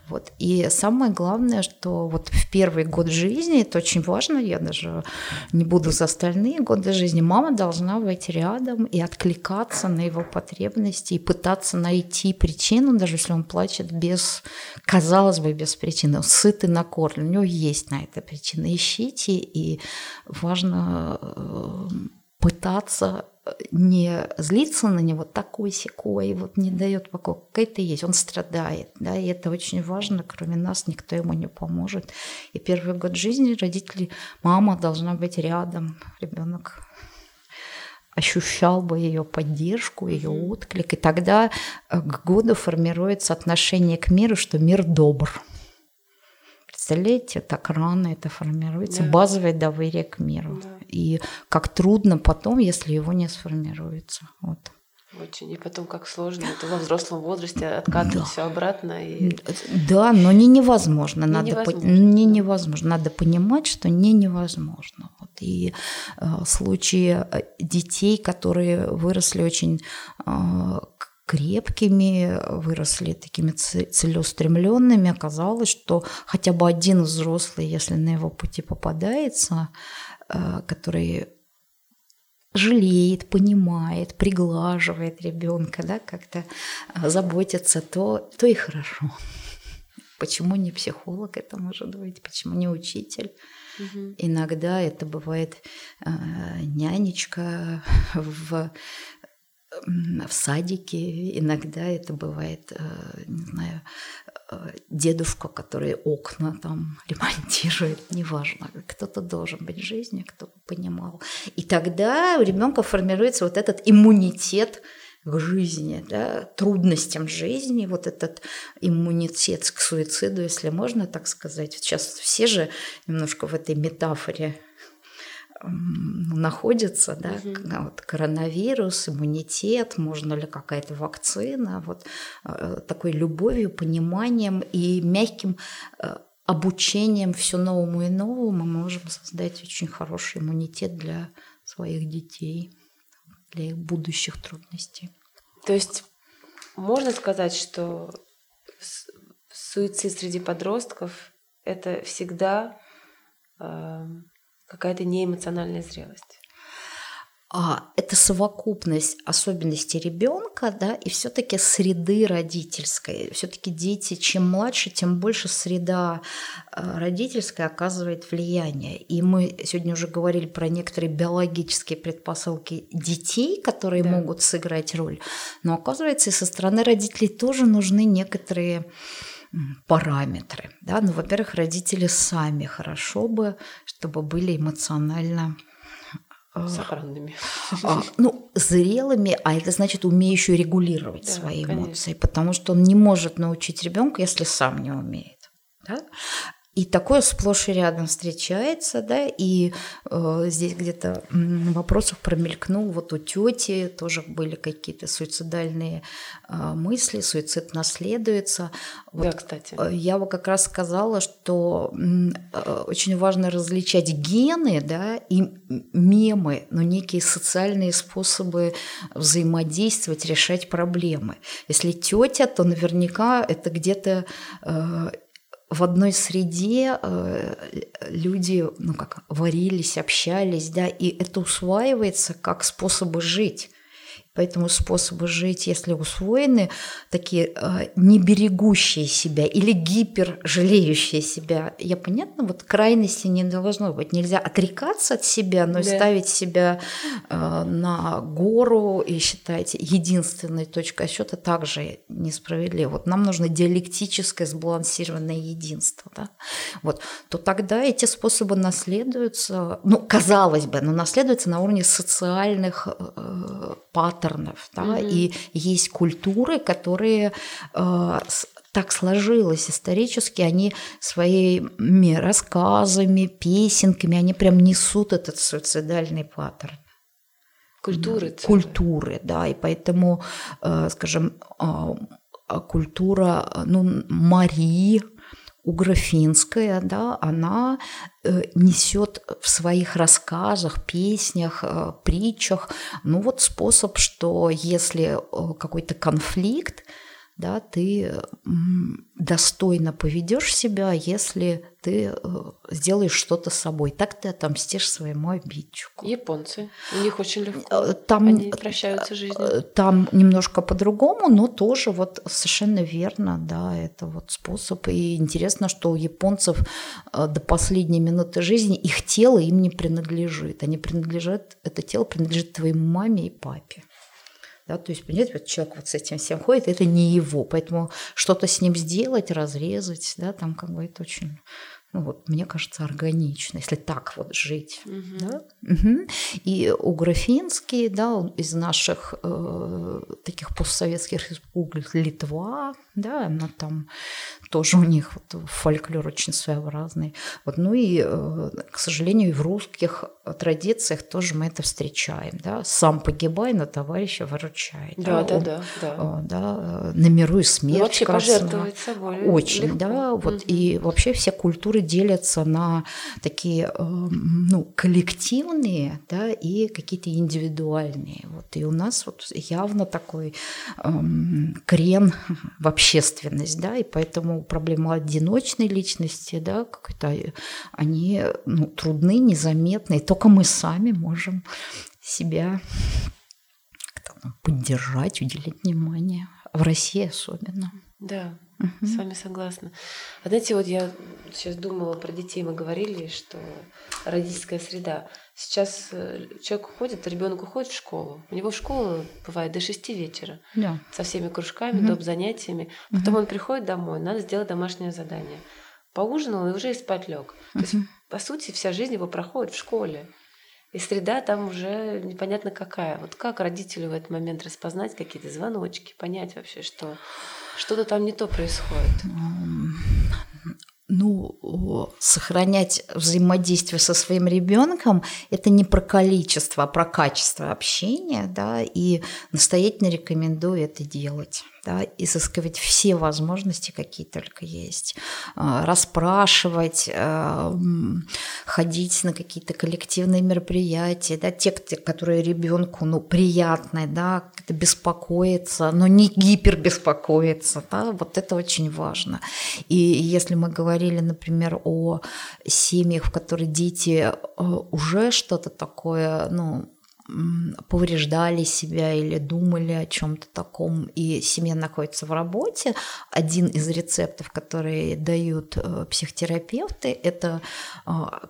Вот. И самое главное, что вот в первый год жизни, это очень важно, я даже не буду за остальные годы жизни, мама должна быть рядом и откликаться на его потребности и пытаться найти причину, даже если он плачет без, казалось бы, без причины. Сыт и накормлен, у него есть на это причина. Ищите, и важно э, пытаться не злиться на него такой секой, вот не дает покоя. Какая-то есть, он страдает, да, и это очень важно, кроме нас никто ему не поможет. И первый год жизни родители, мама должна быть рядом, ребенок ощущал бы ее поддержку, ее отклик, и тогда э, к году формируется отношение к миру, что мир добр. Представляете, так рано это формируется, да. базовое доверие к миру. Да. И как трудно потом, если его не сформируется. Вот. Очень. И потом как сложно это во взрослом возрасте откатывать да. все обратно. И... Да, но не невозможно. Не надо невозможно. По... Не невозможно. Надо понимать, что не невозможно. Вот. И э, случаи э, детей, которые выросли очень э, крепкими, выросли такими целеустремленными. Оказалось, что хотя бы один взрослый, если на его пути попадается, э, который жалеет, понимает, приглаживает ребенка, да, как-то э, заботится, то, то и хорошо. Почему не психолог это может быть? Почему не учитель? Угу. Иногда это бывает э, нянечка в в садике иногда это бывает, э, не знаю, э, дедушка, который окна там ремонтирует, неважно. Кто-то должен быть в жизни, кто понимал. И тогда у ребенка формируется вот этот иммунитет к жизни, да, трудностям жизни, вот этот иммунитет к суициду, если можно так сказать. Сейчас все же немножко в этой метафоре находятся, да, угу. вот коронавирус, иммунитет, можно ли какая-то вакцина, вот э, такой любовью, пониманием и мягким э, обучением все новому и новому мы можем создать очень хороший иммунитет для своих детей, для их будущих трудностей. То есть можно сказать, что суицид среди подростков это всегда э, какая-то неэмоциональная зрелость. А, это совокупность особенностей ребенка, да, и все-таки среды родительской. Все-таки дети, чем младше, тем больше среда э, родительская оказывает влияние. И мы сегодня уже говорили про некоторые биологические предпосылки детей, которые да. могут сыграть роль. Но оказывается, и со стороны родителей тоже нужны некоторые параметры. Да? Ну, во-первых, родители сами хорошо бы, чтобы были эмоционально э, сохранными. А, ну, зрелыми, а это значит умеющую регулировать да, свои конечно. эмоции, потому что он не может научить ребенка, если сам не умеет. Да? И такое сплошь и рядом встречается, да, и э, здесь где-то в вопросах промелькнул, вот у тети тоже были какие-то суицидальные э, мысли, суицид наследуется. Вот, да, кстати. Э, я бы как раз сказала, что э, очень важно различать гены, да, и мемы, но некие социальные способы взаимодействовать, решать проблемы. Если тетя, то наверняка это где-то э, в одной среде э, люди, ну как, варились, общались, да, и это усваивается как способы жить. Поэтому способы жить, если усвоены, такие э, не берегущие себя или гипер жалеющие себя. Я понятно, вот крайности не должно быть. Нельзя отрекаться от себя, но да. ставить себя э, на гору и считать единственной точкой отсчета также несправедливо. Вот нам нужно диалектическое сбалансированное единство. Да? Вот, то тогда эти способы наследуются, ну, казалось бы, но наследуются на уровне социальных э, паттернов, да, mm-hmm. и есть культуры, которые э, так сложилось исторически, они своими рассказами, песенками, они прям несут этот суицидальный паттерн. Культуры. Целые. Культуры, да, и поэтому, э, скажем, э, культура, ну, Марии, угрофинская, да, она э, несет в своих рассказах, песнях, э, притчах, ну вот способ, что если э, какой-то конфликт, да, ты достойно поведешь себя, если ты э, сделаешь что-то с собой. Так ты отомстишь своему обидчику. Японцы. У них очень легко. Э, там, Они прощаются жизнью. Э, там немножко по-другому, но тоже вот совершенно верно, да, это вот способ. И интересно, что у японцев до последней минуты жизни их тело им не принадлежит. Они принадлежат, это тело принадлежит твоей маме и папе. Да, то есть, понимаете, вот человек вот с этим всем ходит, это не его, поэтому что-то с ним сделать, разрезать, да, там как бы это очень ну, вот, мне кажется, органично, если так вот жить. Угу. Да? Угу. И у Графинский, да, из наших э, таких постсоветских республик Литва, да, она там тоже у них вот, фольклор очень своеобразный. Вот, ну и, э, к сожалению, и в русских традициях тоже мы это встречаем, да, сам погибай, но товарища выручай. Да, да, да, да. да, да номируй смерть. Ну, вообще пожертвовать собой. Очень, легко. да, вот, угу. и вообще все культуры делятся на такие ну, коллективные да, и какие-то индивидуальные. Вот. И у нас вот явно такой эм, крен в общественность, да, и поэтому проблема одиночной личности, да, как-то они ну, трудны, незаметны, и только мы сами можем себя поддержать, уделить внимание. В России особенно. Да, Угу. С вами согласна. А знаете, вот я сейчас думала про детей, мы говорили, что родительская среда. Сейчас э, человек уходит, ребенок уходит в школу. У него школа бывает до 6 вечера. Да. Со всеми кружками, угу. доп. занятиями. Потом угу. он приходит домой, надо сделать домашнее задание. Поужинал и уже и спать лег. То есть, по сути, вся жизнь его проходит в школе. И среда там уже непонятно какая. Вот как родителю в этот момент распознать какие-то звоночки, понять вообще, что что-то там не то происходит? Ну, сохранять взаимодействие со своим ребенком это не про количество, а про качество общения, да, и настоятельно рекомендую это делать да, изыскивать все возможности, какие только есть, а, расспрашивать, а, ходить на какие-то коллективные мероприятия, да, те, которые ребенку ну, приятны, да, беспокоиться, но не гипербеспокоиться, да, вот это очень важно. И если мы говорили, например, о семьях, в которых дети а, уже что-то такое, ну, повреждали себя или думали о чем-то таком, и семья находится в работе, один из рецептов, которые дают э, психотерапевты, это а,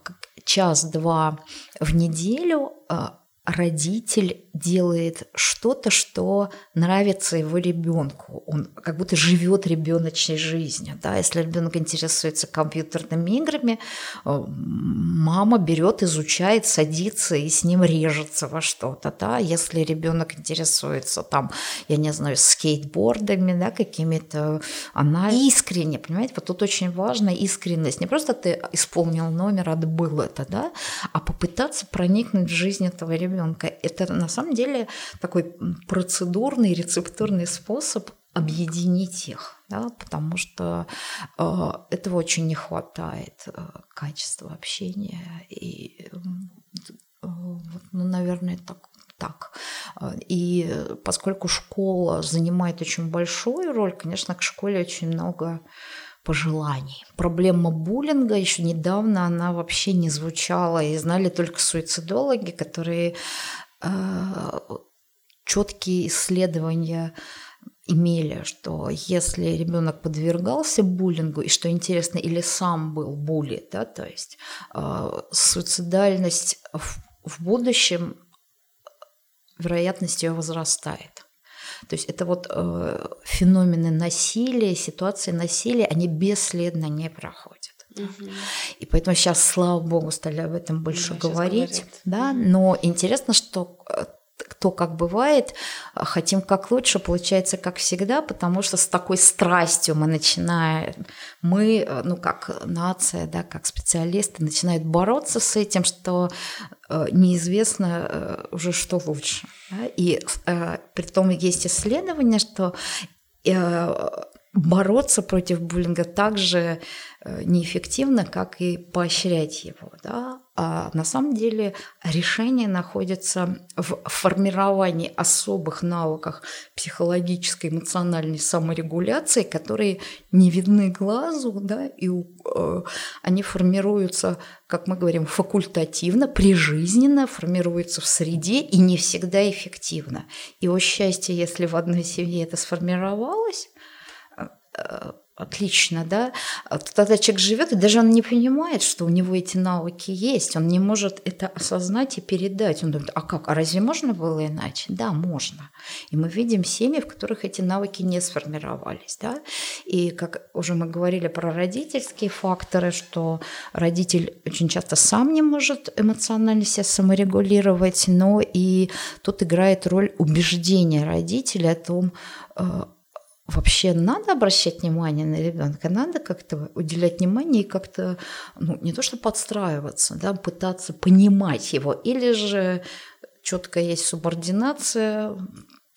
час-два в неделю а, родитель делает что-то, что нравится его ребенку. Он как будто живет ребеночной жизнью. Да? Если ребенок интересуется компьютерными играми, э, мама берет, изучает, садится и с ним режется во что-то. Да? Если ребенок интересуется там, я не знаю, скейтбордами, да, какими-то, она искренне, понимаете, вот тут очень важна искренность. Не просто ты исполнил номер, отбыл это, да, а попытаться проникнуть в жизнь этого ребенка ребенка. Это на самом деле такой процедурный, рецептурный способ объединить их, да, потому что э, этого очень не хватает, э, качества общения. И, э, ну, наверное, так так. И поскольку школа занимает очень большую роль, конечно, к школе очень много пожеланий. Проблема буллинга еще недавно она вообще не звучала, и знали только суицидологи, которые э, четкие исследования имели, что если ребенок подвергался буллингу, и что интересно, или сам был були, да, то есть э, суицидальность в, в будущем вероятность ее возрастает. То есть это вот э, феномены насилия, ситуации насилия, они бесследно не проходят. Угу. И поэтому сейчас, слава богу, стали об этом больше да, говорить. Да, но интересно, что э, кто как бывает, хотим как лучше, получается как всегда, потому что с такой страстью мы начинаем, мы, ну как нация, да, как специалисты, начинают бороться с этим, что э, неизвестно э, уже что лучше. Да? И э, при том есть исследование, что бороться против буллинга также неэффективно, как и поощрять его. Да? А на самом деле решение находится в формировании особых навыков психологической, эмоциональной саморегуляции, которые не видны глазу, да, и э, они формируются, как мы говорим, факультативно, прижизненно, формируются в среде и не всегда эффективно. И о счастье, если в одной семье это сформировалось, э, отлично, да, а тогда человек живет, и даже он не понимает, что у него эти навыки есть, он не может это осознать и передать. Он думает, а как, а разве можно было иначе? Да, можно. И мы видим семьи, в которых эти навыки не сформировались, да, и как уже мы говорили про родительские факторы, что родитель очень часто сам не может эмоционально себя саморегулировать, но и тут играет роль убеждения родителя о том, э, вообще надо обращать внимание на ребенка, надо как-то уделять внимание и как-то, ну, не то что подстраиваться, да, пытаться понимать его, или же четко есть субординация,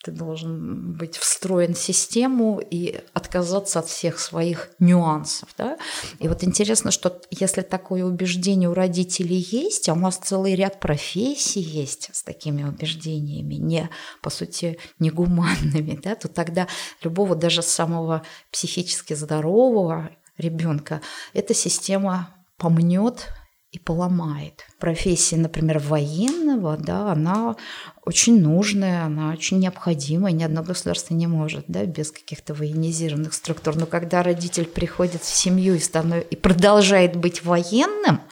ты должен быть встроен в систему и отказаться от всех своих нюансов. Да? И вот интересно, что если такое убеждение у родителей есть, а у нас целый ряд профессий есть с такими убеждениями, не, по сути, негуманными, да, то тогда любого даже самого психически здорового ребенка эта система помнет и поломает. Профессия, например, военного, да, она очень нужная, она очень необходимая, ни одно государство не может, да, без каких-то военизированных структур. Но когда родитель приходит в семью и, станов... и продолжает быть военным,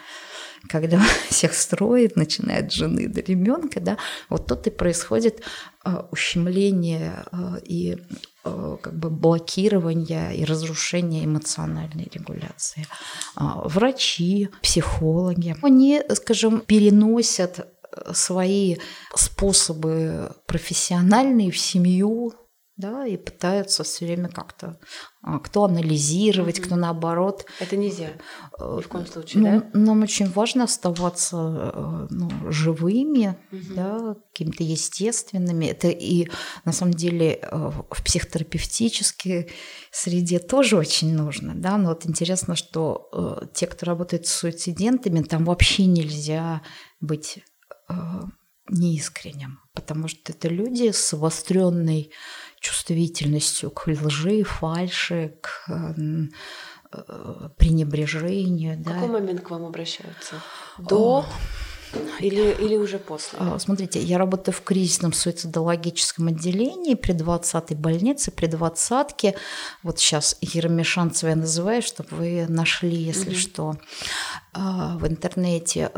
когда всех строит, начиная от жены до ребенка, да, вот тут и происходит э, ущемление э, и как бы блокирования и разрушения эмоциональной регуляции. А, врачи, психологи, они, скажем, переносят свои способы профессиональные в семью, да, и пытаются все время как-то а, кто анализировать, mm-hmm. кто наоборот. Это нельзя ни в коем случае, ну, да? Нам очень важно оставаться э, ну, живыми, mm-hmm. да, какими-то естественными. Это и на самом деле э, в психотерапевтической среде тоже очень нужно, да. Но вот интересно, что э, те, кто работает с суицидентами, там вообще нельзя быть неискренним, потому что это люди с обостренной чувствительностью к лжи, фальши, к э, пренебрежению. В да. какой момент к вам обращаются? До или, или уже после? А, смотрите, я работаю в кризисном суицидологическом отделении при 20-й больнице, при 20-ке. Вот сейчас Еремешанцева я называю, чтобы вы нашли, если угу. что, а, в интернете.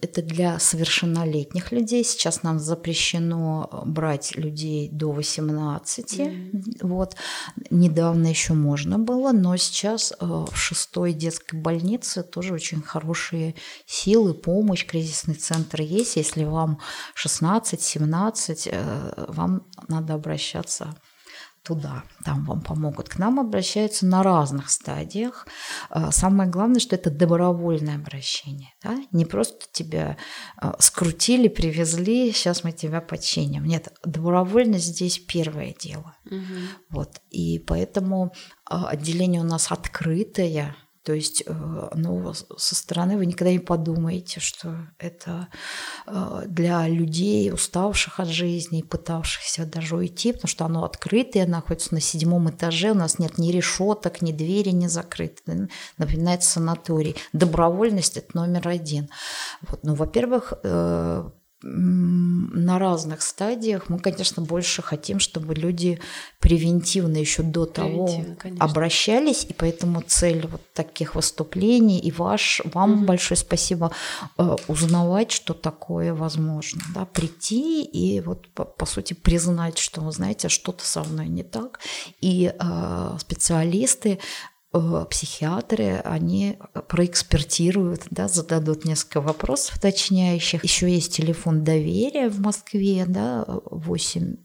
Это для совершеннолетних людей. Сейчас нам запрещено брать людей до 18. Угу. Вот. Недавно еще можно было, но сейчас э, в шестой детской больнице тоже очень хорошие силы, помощь, кризис кризисный центр есть. Если вам 16-17, э, вам надо обращаться туда, там вам помогут. К нам обращаются на разных стадиях. Э, самое главное, что это добровольное обращение. Да? Не просто тебя э, скрутили, привезли, сейчас мы тебя починим. Нет, добровольность здесь первое дело. Угу. Вот. И поэтому отделение у нас открытое, то есть, э, ну, со стороны вы никогда не подумаете, что это э, для людей, уставших от жизни, пытавшихся даже уйти, потому что оно открытое, находится на седьмом этаже, у нас нет ни решеток, ни двери не закрыты, напоминает санаторий. Добровольность – это номер один. Вот. Ну, во-первых, э, на разных стадиях. Мы, конечно, больше хотим, чтобы люди превентивно еще до того конечно. обращались, и поэтому цель вот таких выступлений и ваш, вам угу. большое спасибо э, узнавать, что такое возможно, да, прийти и вот по, по сути признать, что, вы знаете, что-то со мной не так, и э, специалисты психиатры, они проэкспертируют, да, зададут несколько вопросов уточняющих. Еще есть телефон доверия в Москве, да, 8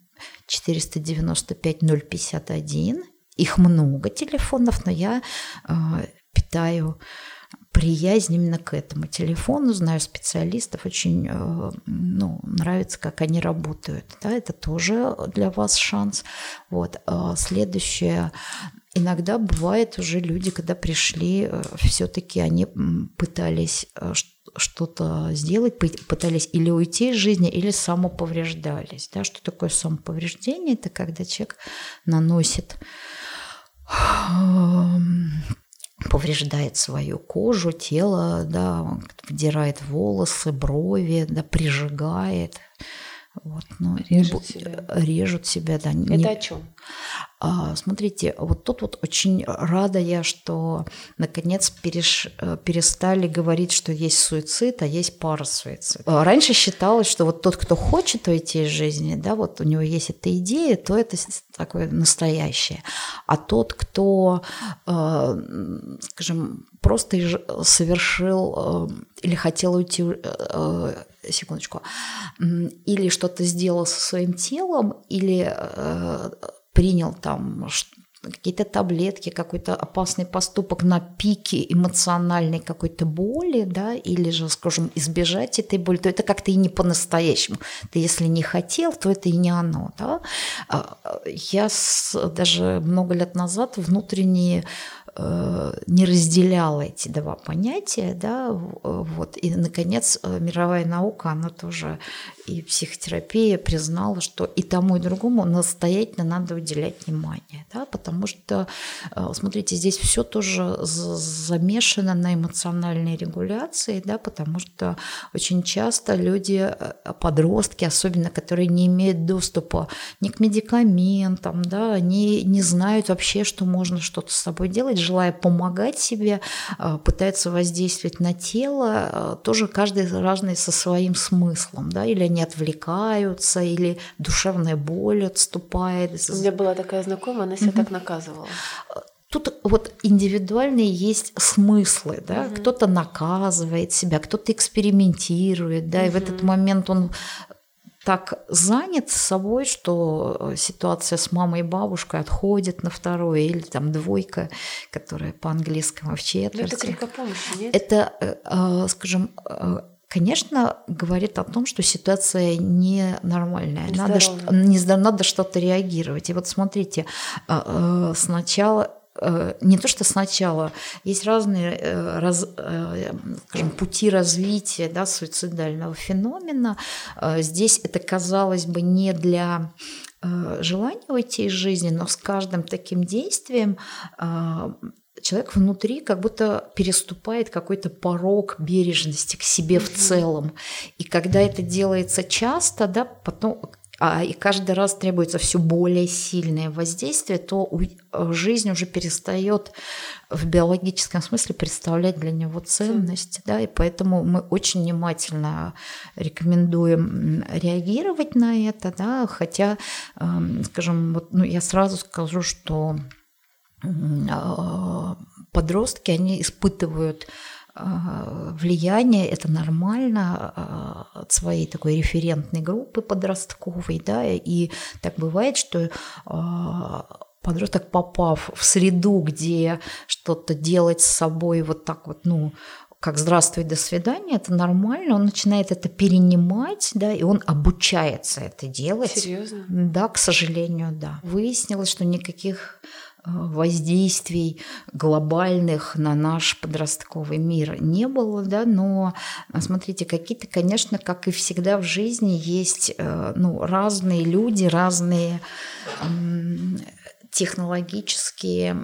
495 051. Их много телефонов, но я э, питаю приязнь именно к этому телефону, знаю специалистов, очень э, ну, нравится, как они работают. Да, это тоже для вас шанс. Вот. А следующее Иногда бывает уже люди, когда пришли, э, все-таки они пытались э, что-то сделать, пытались или уйти из жизни, или самоповреждались. Да? Что такое самоповреждение? Это когда человек наносит повреждает свою кожу, тело, да, вдирает волосы, брови, да, прижигает. Вот, ну, режут, себя. режут себя, да. Это не... о чем? А, смотрите, вот тут вот очень рада я, что наконец переш, э, перестали говорить, что есть суицид, а есть парасуицид. А, раньше считалось, что вот тот, кто хочет уйти из жизни, да, вот у него есть эта идея, то это такое настоящее. А тот, кто, э, скажем, просто совершил э, или хотел уйти секундочку, или что-то сделал со своим телом, или принял там какие-то таблетки, какой-то опасный поступок на пике эмоциональной какой-то боли, да, или же, скажем, избежать этой боли, то это как-то и не по-настоящему. Ты если не хотел, то это и не оно, да. А, я с, даже много лет назад внутренние Э, не разделяла эти два понятия, да, вот, и, наконец, э, мировая наука, она тоже, и психотерапия признала, что и тому, и другому настоятельно надо уделять внимание, да, потому что, э, смотрите, здесь все тоже замешано на эмоциональной регуляции, да, потому что очень часто люди, подростки, особенно, которые не имеют доступа ни к медикаментам, да, они не знают вообще, что можно что-то с собой делать, желая помогать себе, а, пытается воздействовать на тело, тоже каждый разный со своим смыслом, да, или они отвлекаются, или душевная боль отступает. У меня была такая знакомая, она себя mm так наказывала. Тут вот индивидуальные есть смыслы, да, угу. кто-то наказывает себя, кто-то экспериментирует, да, угу. и в этот момент он так занят собой, что э, ситуация с мамой и бабушкой отходит на второе, или там двойка, которая по-английскому в четверти. Но это крик о помощи, нет? Это, э, э, скажем, конечно, говорит о том, что ситуация ненормальная. Надо, не, надо что-то реагировать. И вот смотрите, сначала Э, не то что сначала, есть разные э, раз, э, скажем, пути развития да, суицидального феномена. Здесь это, казалось бы, не для желания уйти из жизни, но с каждым таким действием человек внутри как будто переступает какой-то порог бережности к себе mm-hmm. в целом. И когда это делается часто, да, потом а, и каждый раз требуется все более сильное воздействие, то э, жизнь уже перестает в биологическом смысле представлять для него ценность, да, и поэтому мы очень внимательно рекомендуем реагировать на это, да, хотя, эм, скажем, вот, ну, я сразу скажу, что подростки, они испытывают а, влияние, это нормально а, от своей такой референтной группы подростковой, да, и так бывает, что а, подросток, попав в среду, где что-то делать с собой вот так вот, ну, как «здравствуй, до свидания», это нормально, он начинает это перенимать, да, и он обучается это делать. Серьезно? Да, к сожалению, да. Выяснилось, что никаких воздействий глобальных на наш подростковый мир не было, да, но смотрите, какие-то, конечно, как и всегда в жизни, есть э, ну, разные люди, разные технологические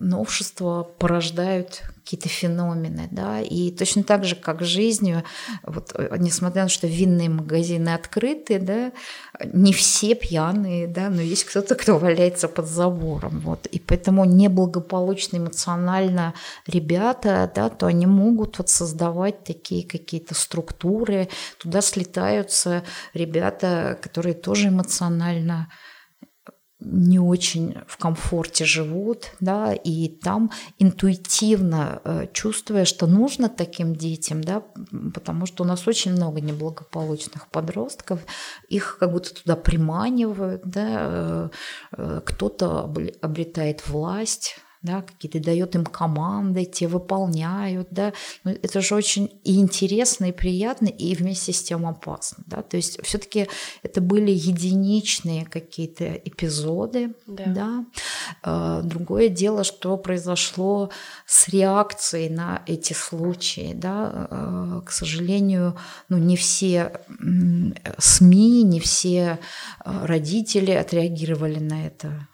новшества порождают какие-то феномены, да, и точно так же, как жизнью, вот, э, несмотря на то, что винные магазины открыты, да, не все пьяные, да, но есть кто-то, кто валяется под забором, вот, и поэтому неблагополучно эмоционально ребята, да, то они могут вот создавать такие какие-то структуры, туда слетаются ребята, которые тоже эмоционально не очень в комфорте живут, да, и там интуитивно э, чувствуя, что нужно таким детям, да, потому что у нас очень много неблагополучных подростков, их как будто туда приманивают, да, э, э, кто-то обретает власть, да, какие-то дает им команды, те выполняют, да, ну, это же очень и интересно, и приятно, и вместе с тем опасно, да, то есть все-таки это были единичные какие-то эпизоды, да. да. А, другое дело, что произошло с реакцией на эти случаи, да, а, к сожалению, ну, не все СМИ, не все а, родители отреагировали на это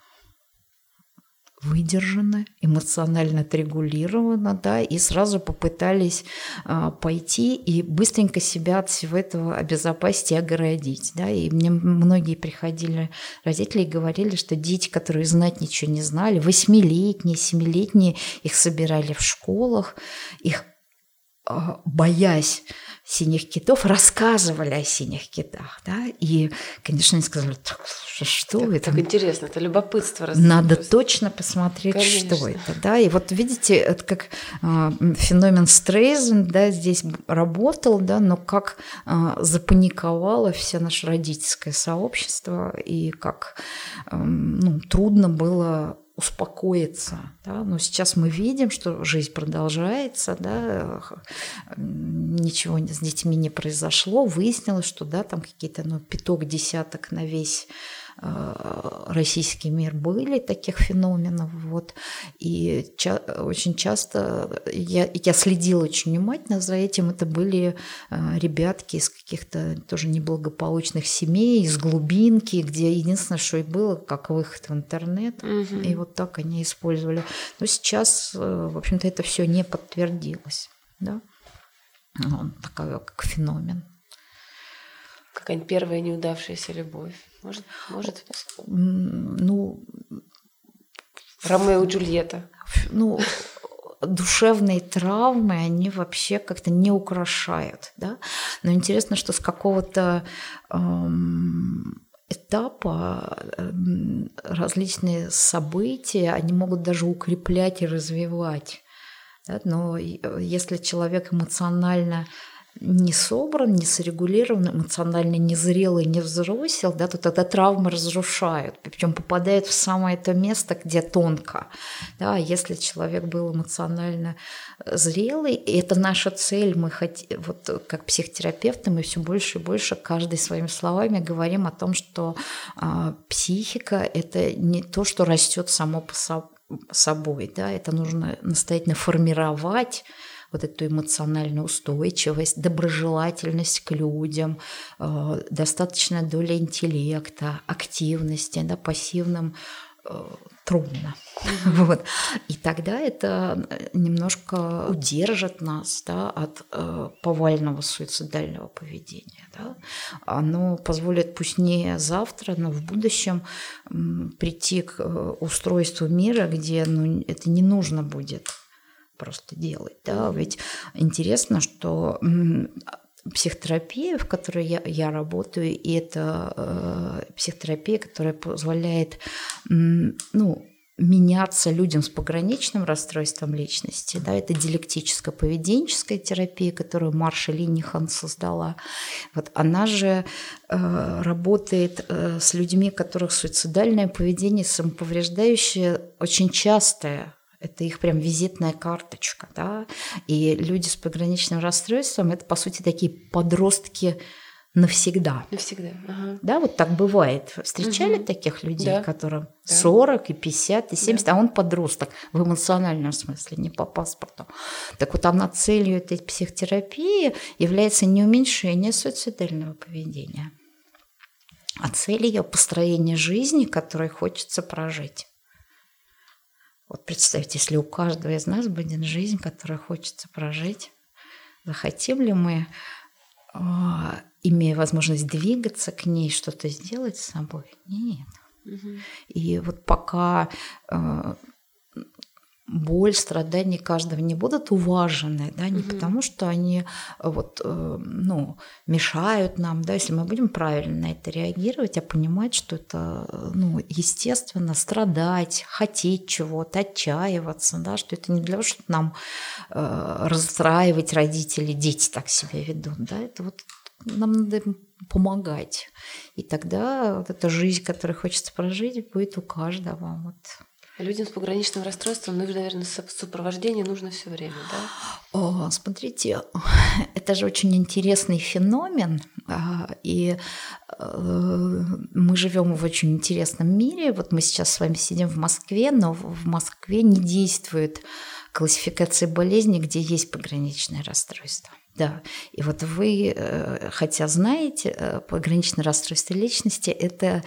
выдержаны, эмоционально отрегулированы, да, и сразу попытались а, пойти и быстренько себя от всего этого обезопасить и огородить, да, и мне многие приходили родители и говорили, что дети, которые знать ничего не знали, восьмилетние, семилетние, их собирали в школах, их боясь синих китов, рассказывали о синих китах, да, и, конечно, они сказали, так, что так, это? Так интересно, это любопытство. Надо просто. точно посмотреть, конечно. что это, да, и вот видите, это как э, феномен Стрейзен, да, здесь работал, да, но как э, запаниковало все наше родительское сообщество и как э, ну, трудно было успокоиться. Да? Но сейчас мы видим, что жизнь продолжается, да? ничего с детьми не произошло. Выяснилось, что да, там какие-то ну, пяток, десяток на весь российский мир были таких феноменов. Вот. И ча- очень часто я, я следила очень внимательно за этим. Это были э, ребятки из каких-то тоже неблагополучных семей, из глубинки, где единственное, что и было, как выход в интернет. Угу. И вот так они использовали. Но сейчас, э, в общем-то, это все не подтвердилось. Да? Ну, такая как феномен. Какая-нибудь первая неудавшаяся любовь. Может, может. Ну, Ромео и Джульетта. Ну, душевные травмы, они вообще как-то не украшают, да. Но интересно, что с какого-то эм, этапа эм, различные события, они могут даже укреплять и развивать. Но если человек эмоционально не собран, не срегулирован, эмоционально незрелый, не взросел, да, то тогда травмы разрушают, причем попадают в самое то место, где тонко. Да, если человек был эмоционально зрелый, и это наша цель, мы хотим, вот как психотерапевты, мы все больше и больше каждый своими словами говорим о том, что а, психика – это не то, что растет само по собой, да, это нужно настоятельно формировать, вот эту эмоциональную устойчивость, доброжелательность к людям, э, достаточная доля интеллекта, активности, да, пассивным э, трудно. Вот. И тогда это немножко удержит нас да, от э, повального суицидального поведения. Да. Оно позволит пусть не завтра, но в будущем м, прийти к э, устройству мира, где ну, это не нужно будет просто делать. Да? Ведь интересно, что психотерапия, в которой я, я работаю, и это э, психотерапия, которая позволяет ну, меняться людям с пограничным расстройством личности. Да, это диалектическая поведенческая терапия, которую Марша Линихан создала. Вот она же э, работает э, с людьми, у которых суицидальное поведение самоповреждающее очень частое это их прям визитная карточка, да, и люди с пограничным расстройством – это, по сути, такие подростки навсегда. Навсегда, ага. Да, вот так бывает. Встречали угу. таких людей, да. которым да. 40 и 50 и 70, да. а он подросток в эмоциональном смысле, не по паспорту. Так вот, она целью этой психотерапии является не уменьшение суицидального поведения, а цель ее построение жизни, которой хочется прожить. Вот представьте, если у каждого из нас будет жизнь, которую хочется прожить, захотим ли мы, а, имея возможность двигаться к ней, что-то сделать с собой? Нет. Угу. И вот пока а, боль, страдания каждого не будут уважены, да, не угу. потому что они э, вот, э, ну, мешают нам, да, если мы будем правильно на это реагировать, а понимать, что это, э, ну, естественно, страдать, хотеть чего-то, отчаиваться, да, что это не для того, чтобы нам э, расстраивать родителей, дети так себя ведут, да, это вот нам надо помогать. И тогда вот эта жизнь, которую хочется прожить, будет у каждого. Вот Людям с пограничным расстройством, ну, наверное, сопровождение нужно все время, да? О, смотрите, это же очень интересный феномен, а, и э, мы живем в очень интересном мире. Вот мы сейчас с вами сидим в Москве, но в Москве не действует классификация болезней, где есть пограничное расстройство. Да, и вот вы, э, хотя знаете, э, пограничное расстройство личности – это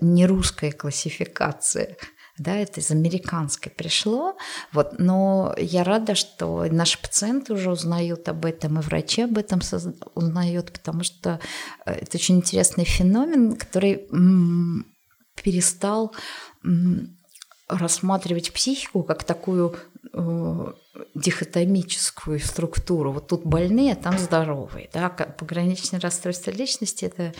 не русская классификация – да, это из американской пришло, вот, но я рада, что наши пациенты уже узнают об этом, и врачи об этом узнают, потому что э, это очень интересный феномен, который перестал рассматривать психику как такую э, дихотомическую структуру. Вот тут больные, а там здоровые. Да? Пограничное расстройство личности – это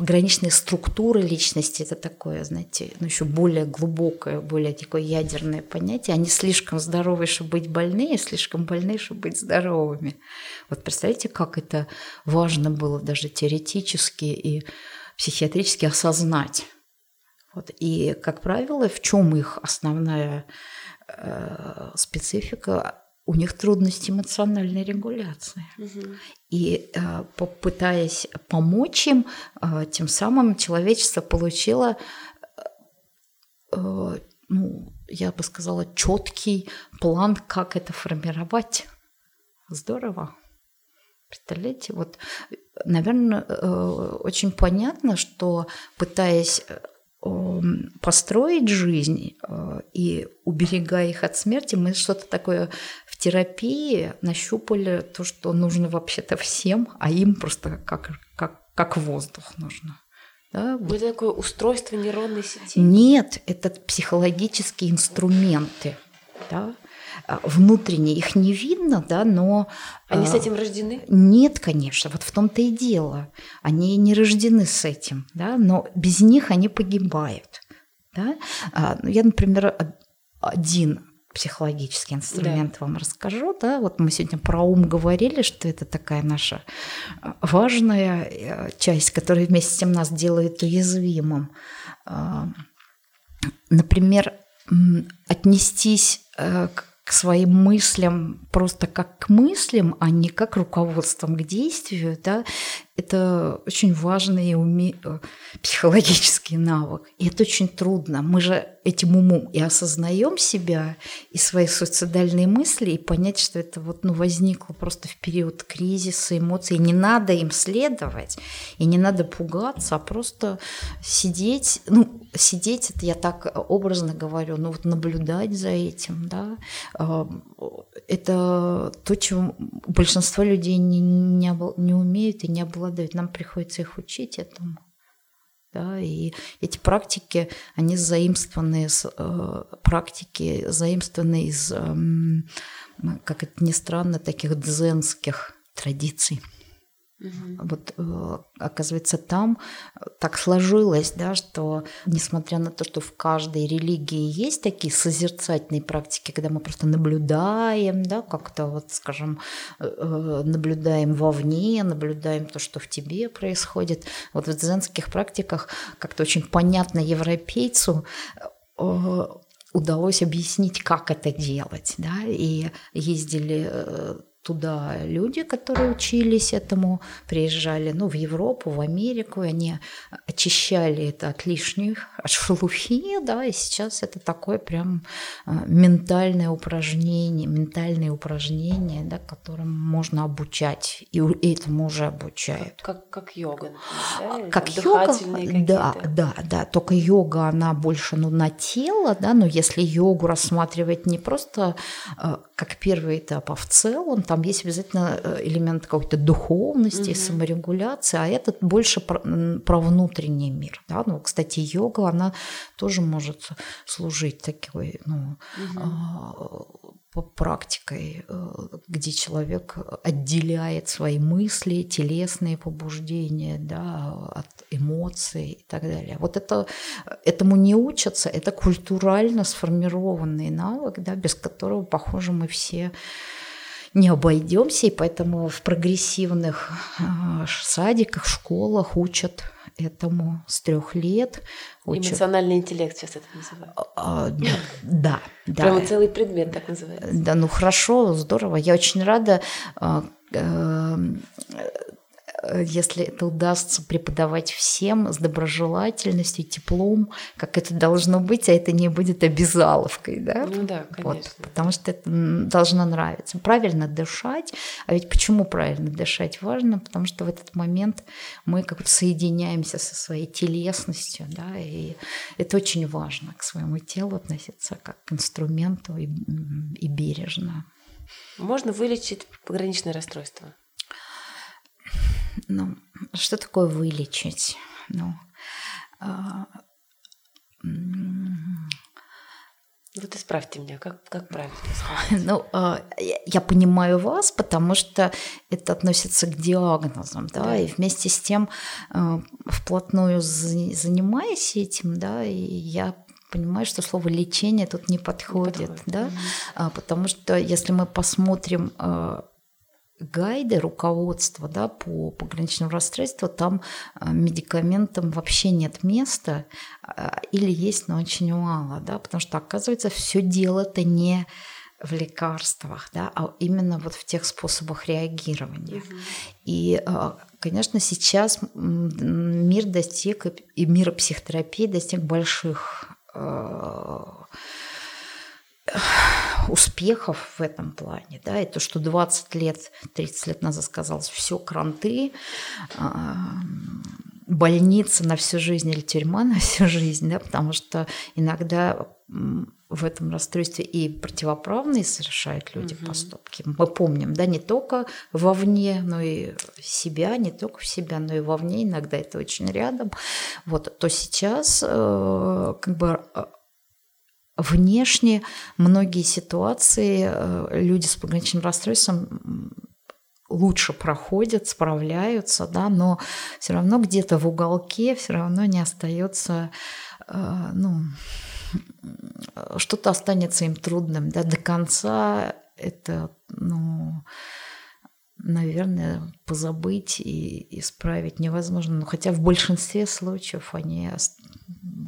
пограничные структуры личности – это такое, знаете, ну, еще более глубокое, более такое ядерное понятие. Они слишком здоровые, чтобы быть больными, слишком больные, чтобы быть здоровыми. Вот представляете, как это важно было даже теоретически и психиатрически осознать. Вот. И, как правило, в чем их основная э, специфика? У них трудности эмоциональной регуляции. Угу. И э, попытаясь помочь им, э, тем самым человечество получило, э, ну, я бы сказала, четкий план, как это формировать. Здорово. Представляете, вот, наверное, очень понятно, что пытаясь построить жизнь и уберегая их от смерти, мы что-то такое терапии нащупали, то, что нужно вообще-то всем, а им просто как, как, как воздух нужно. Да, вот. Это такое устройство нейронной сети? Нет, это психологические инструменты. да, а, внутренние, их не видно, да, но... Они с этим рождены? Нет, конечно, вот в том-то и дело. Они не рождены с этим, да, но без них они погибают. Да? Ну, я, например, один психологический инструмент да. вам расскажу. Да? Вот мы сегодня про ум говорили, что это такая наша важная э, часть, которая вместе с тем нас делает уязвимым. Например, отнестись э, к к своим мыслям просто как к мыслям, а не как руководством к действию, да, это очень важный уме... Э, психологический навык. И это очень трудно. Мы же этим умом и осознаем себя, и свои суицидальные мысли, и понять, что это вот, ну, возникло просто в период кризиса, эмоций. И не надо им следовать, и не надо пугаться, а просто сидеть, ну, сидеть, это я так образно говорю, ну, вот наблюдать за этим, да, а, это то, чего большинство людей не, не, не умеют и не обладают. Нам приходится их учить этому. Да, и эти практики, они заимствованы из э, практики, заимствованы из, э, как это ни странно, таких дзенских традиций. Угу. Вот э, оказывается, там так сложилось, да, что несмотря на то, что в каждой религии есть такие созерцательные практики, когда мы просто наблюдаем, да, как-то вот, скажем, э, э, наблюдаем вовне, наблюдаем то, что в тебе происходит. Вот в дзенских практиках как-то очень понятно европейцу удалось объяснить, как это делать, да, и ездили туда люди, которые учились этому, приезжали ну, в Европу, в Америку, и они очищали это от лишних, от шелухи, да, и сейчас это такое прям а, ментальное упражнение, ментальные упражнения, да, которым можно обучать, и этому уже обучают. Как, как йога, да? Как йога, да, да, да, только йога, она больше ну, на тело, да, но если йогу рассматривать не просто а, как первый этап, а в целом, там есть обязательно э, элемент какой-то духовности, угу. саморегуляции, а этот больше про, про внутренний мир. Да? Ну, кстати, йога, она тоже может служить такой, ну, угу. Практикой, э, где человек отделяет свои мысли, телесные побуждения да, от эмоций и так далее. Вот это, этому не учатся, это культурально сформированный навык, да, без которого, похоже, мы все не обойдемся, и поэтому в прогрессивных а, садиках, школах учат этому с трех лет. Учат. Эмоциональный интеллект сейчас это называют. А, а да, да. Прямо целый предмет так называется. Да, ну хорошо, здорово. Я очень рада а, Э, если это удастся преподавать всем с доброжелательностью, теплом, как это должно быть, а это не будет обязаловкой, да? Ну да, конечно. Вот, потому что это должно нравиться. Правильно дышать, а ведь почему правильно дышать важно? Потому что в этот момент мы как бы соединяемся со своей телесностью, да, и это очень важно к своему телу относиться как к инструменту и, и бережно. Можно вылечить пограничное расстройство? Ну, что такое вылечить? Ну, а, вот исправьте меня, как, как правильно сказать? Ну, а, я понимаю вас, потому что это относится к диагнозам, да, да. и вместе с тем а, вплотную занимаясь этим, да, и я понимаю, что слово лечение тут не подходит, не подходит. да, угу. потому что если мы посмотрим гайды, руководство да, по пограничному расстройству, там а, медикаментам вообще нет места а, или есть, но очень мало, да, потому что, оказывается, все дело-то не в лекарствах, да, а именно вот в тех способах реагирования. Угу. И, а, конечно, сейчас мир достиг, и мир психотерапии достиг больших успехов в этом плане, да, и то, что 20 лет, 30 лет назад сказалось, все кранты, а, больница на всю жизнь или тюрьма на всю жизнь, да, потому что иногда в этом расстройстве и противоправные совершают люди угу. поступки. Мы помним, да, не только вовне, но и себя, не только в себя, но и вовне, иногда это очень рядом. Вот, то сейчас э, как бы внешне многие ситуации э, люди с пограничным расстройством лучше проходят, справляются, да, но все равно где-то в уголке все равно не остается, э, ну, что-то останется им трудным, да, до конца это, ну, наверное, позабыть и исправить невозможно. Но хотя в большинстве случаев они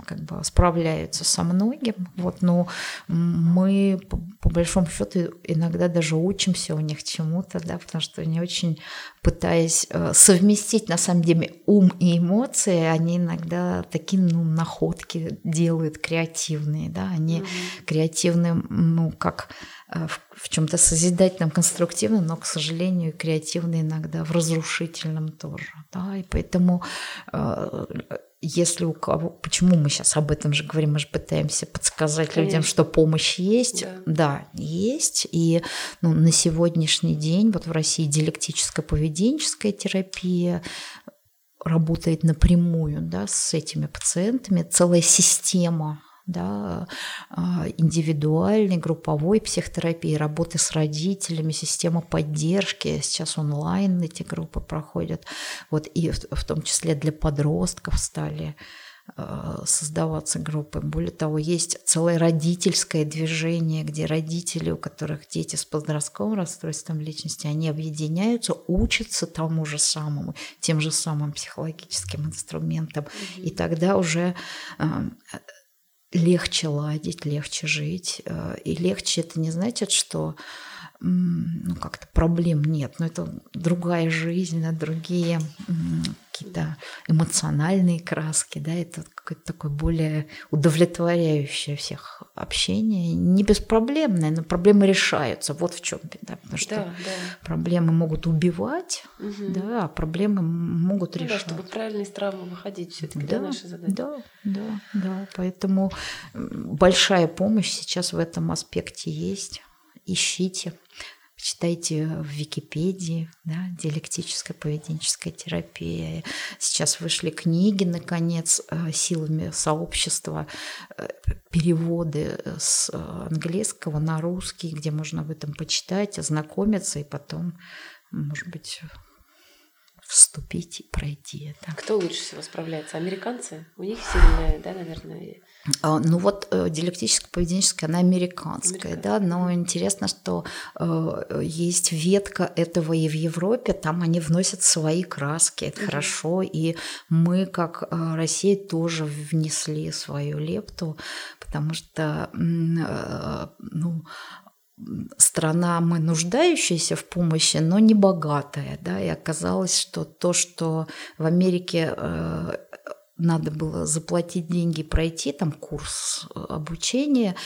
как бы справляются со многим. Вот, но мы по, по большому счету иногда даже учимся у них чему-то, да, потому что они очень пытаясь э, совместить на самом деле ум и эмоции, они иногда такие ну, находки делают креативные, да, они mm-hmm. креативные, ну как в, в чем-то созидательном, конструктивном, но, к сожалению, креативно иногда в разрушительном тоже. Да? И поэтому э, если у кого... Почему мы сейчас об этом же говорим? Мы же пытаемся подсказать Конечно. людям, что помощь есть. Да, да есть. И ну, на сегодняшний день вот в России диалектическая поведенческая терапия работает напрямую да, с этими пациентами. Целая система да, а, индивидуальной, групповой психотерапии, работы с родителями, система поддержки. Сейчас онлайн эти группы проходят. Вот, и в том числе для подростков стали а, создаваться группы. Более того, есть целое родительское движение, где родители, у которых дети с подростковым расстройством личности, они объединяются, учатся тому же самому, тем же самым психологическим инструментам. Mm-hmm. И тогда уже а, легче ладить, легче жить. Э, и легче это не значит, что ну, как-то проблем нет, но это другая жизнь, другие какие-то эмоциональные краски, да, это какое-то такое более удовлетворяющее всех общение, не беспроблемное, но проблемы решаются, вот в чем беда, потому что да, да. проблемы могут убивать, угу. да, а проблемы могут ну, решать. Да, чтобы правильно из травмы выходить, все-таки да, да, наша задача. Да, да, да, поэтому большая помощь сейчас в этом аспекте есть ищите, читайте в Википедии, да, диалектическая поведенческая терапия. Сейчас вышли книги, наконец, э, силами сообщества, э, переводы с английского на русский, где можно об этом почитать, ознакомиться и потом, может быть, вступить и пройти это. Кто лучше всего справляется? Американцы? У них сильная, да, наверное, ну вот э, диалектическая поведенческая, она американская, да, но интересно, что э, есть ветка этого и в Европе, там они вносят свои краски, это угу. хорошо, и мы, как э, Россия, тоже внесли свою лепту, потому что, э, ну, страна мы нуждающаяся в помощи, но не богатая, да, и оказалось, что то, что в Америке э, надо было заплатить деньги, пройти там курс э, обучения,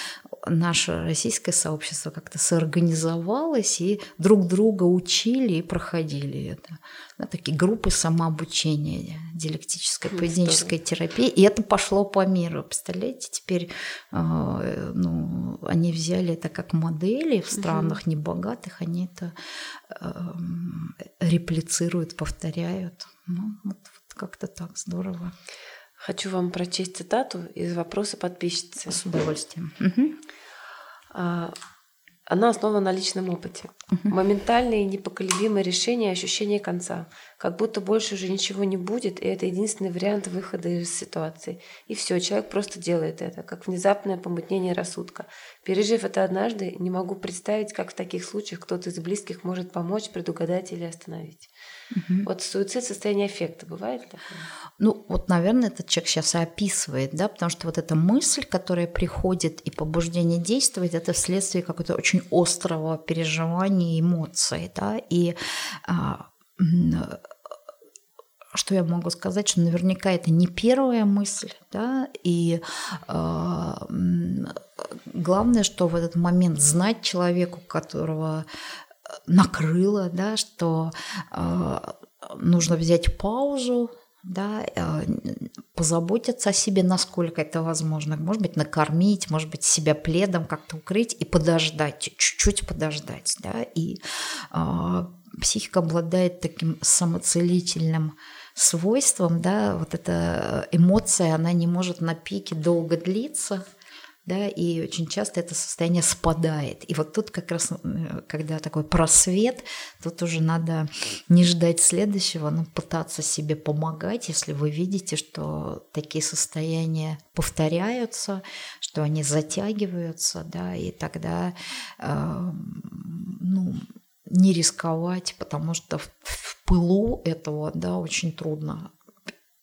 наше российское сообщество как-то соорганизовалось и друг друга учили и проходили это. Да, такие группы самообучения, диалектической поведенческой терапии. И это пошло по миру. Представляете, теперь э, ну, они взяли это как модели в странах угу. небогатых, они это э, реплицируют, повторяют. Ну, вот как-то так здорово. Хочу вам прочесть цитату из вопроса подписчицы. С удовольствием. Угу. Она основана на личном опыте. Угу. Моментальное и непоколебимое решение ощущение конца. Как будто больше уже ничего не будет, и это единственный вариант выхода из ситуации. И все, человек просто делает это, как внезапное помутнение рассудка. Пережив это однажды, не могу представить, как в таких случаях кто-то из близких может помочь, предугадать или остановить. Угу. Вот суицид состояние эффекта бывает такое? Ну, вот, наверное, этот человек сейчас и описывает, да, потому что вот эта мысль, которая приходит и побуждение действовать, это вследствие какого-то очень острого переживания эмоций, да, и а, что я могу сказать, что наверняка это не первая мысль, да, и э, главное, что в этот момент знать человеку, которого накрыло, да, что э, нужно взять паузу, да, э, позаботиться о себе, насколько это возможно. Может быть, накормить, может быть, себя пледом как-то укрыть и подождать, чуть-чуть подождать. Да, и э, психика обладает таким самоцелительным свойством, да, вот эта эмоция, она не может на пике долго длиться, да, и очень часто это состояние спадает. И вот тут как раз, когда такой просвет, тут уже надо не ждать следующего, но пытаться себе помогать, если вы видите, что такие состояния повторяются, что они затягиваются, да, и тогда, э, ну, не рисковать, потому что в, в пылу этого, да, очень трудно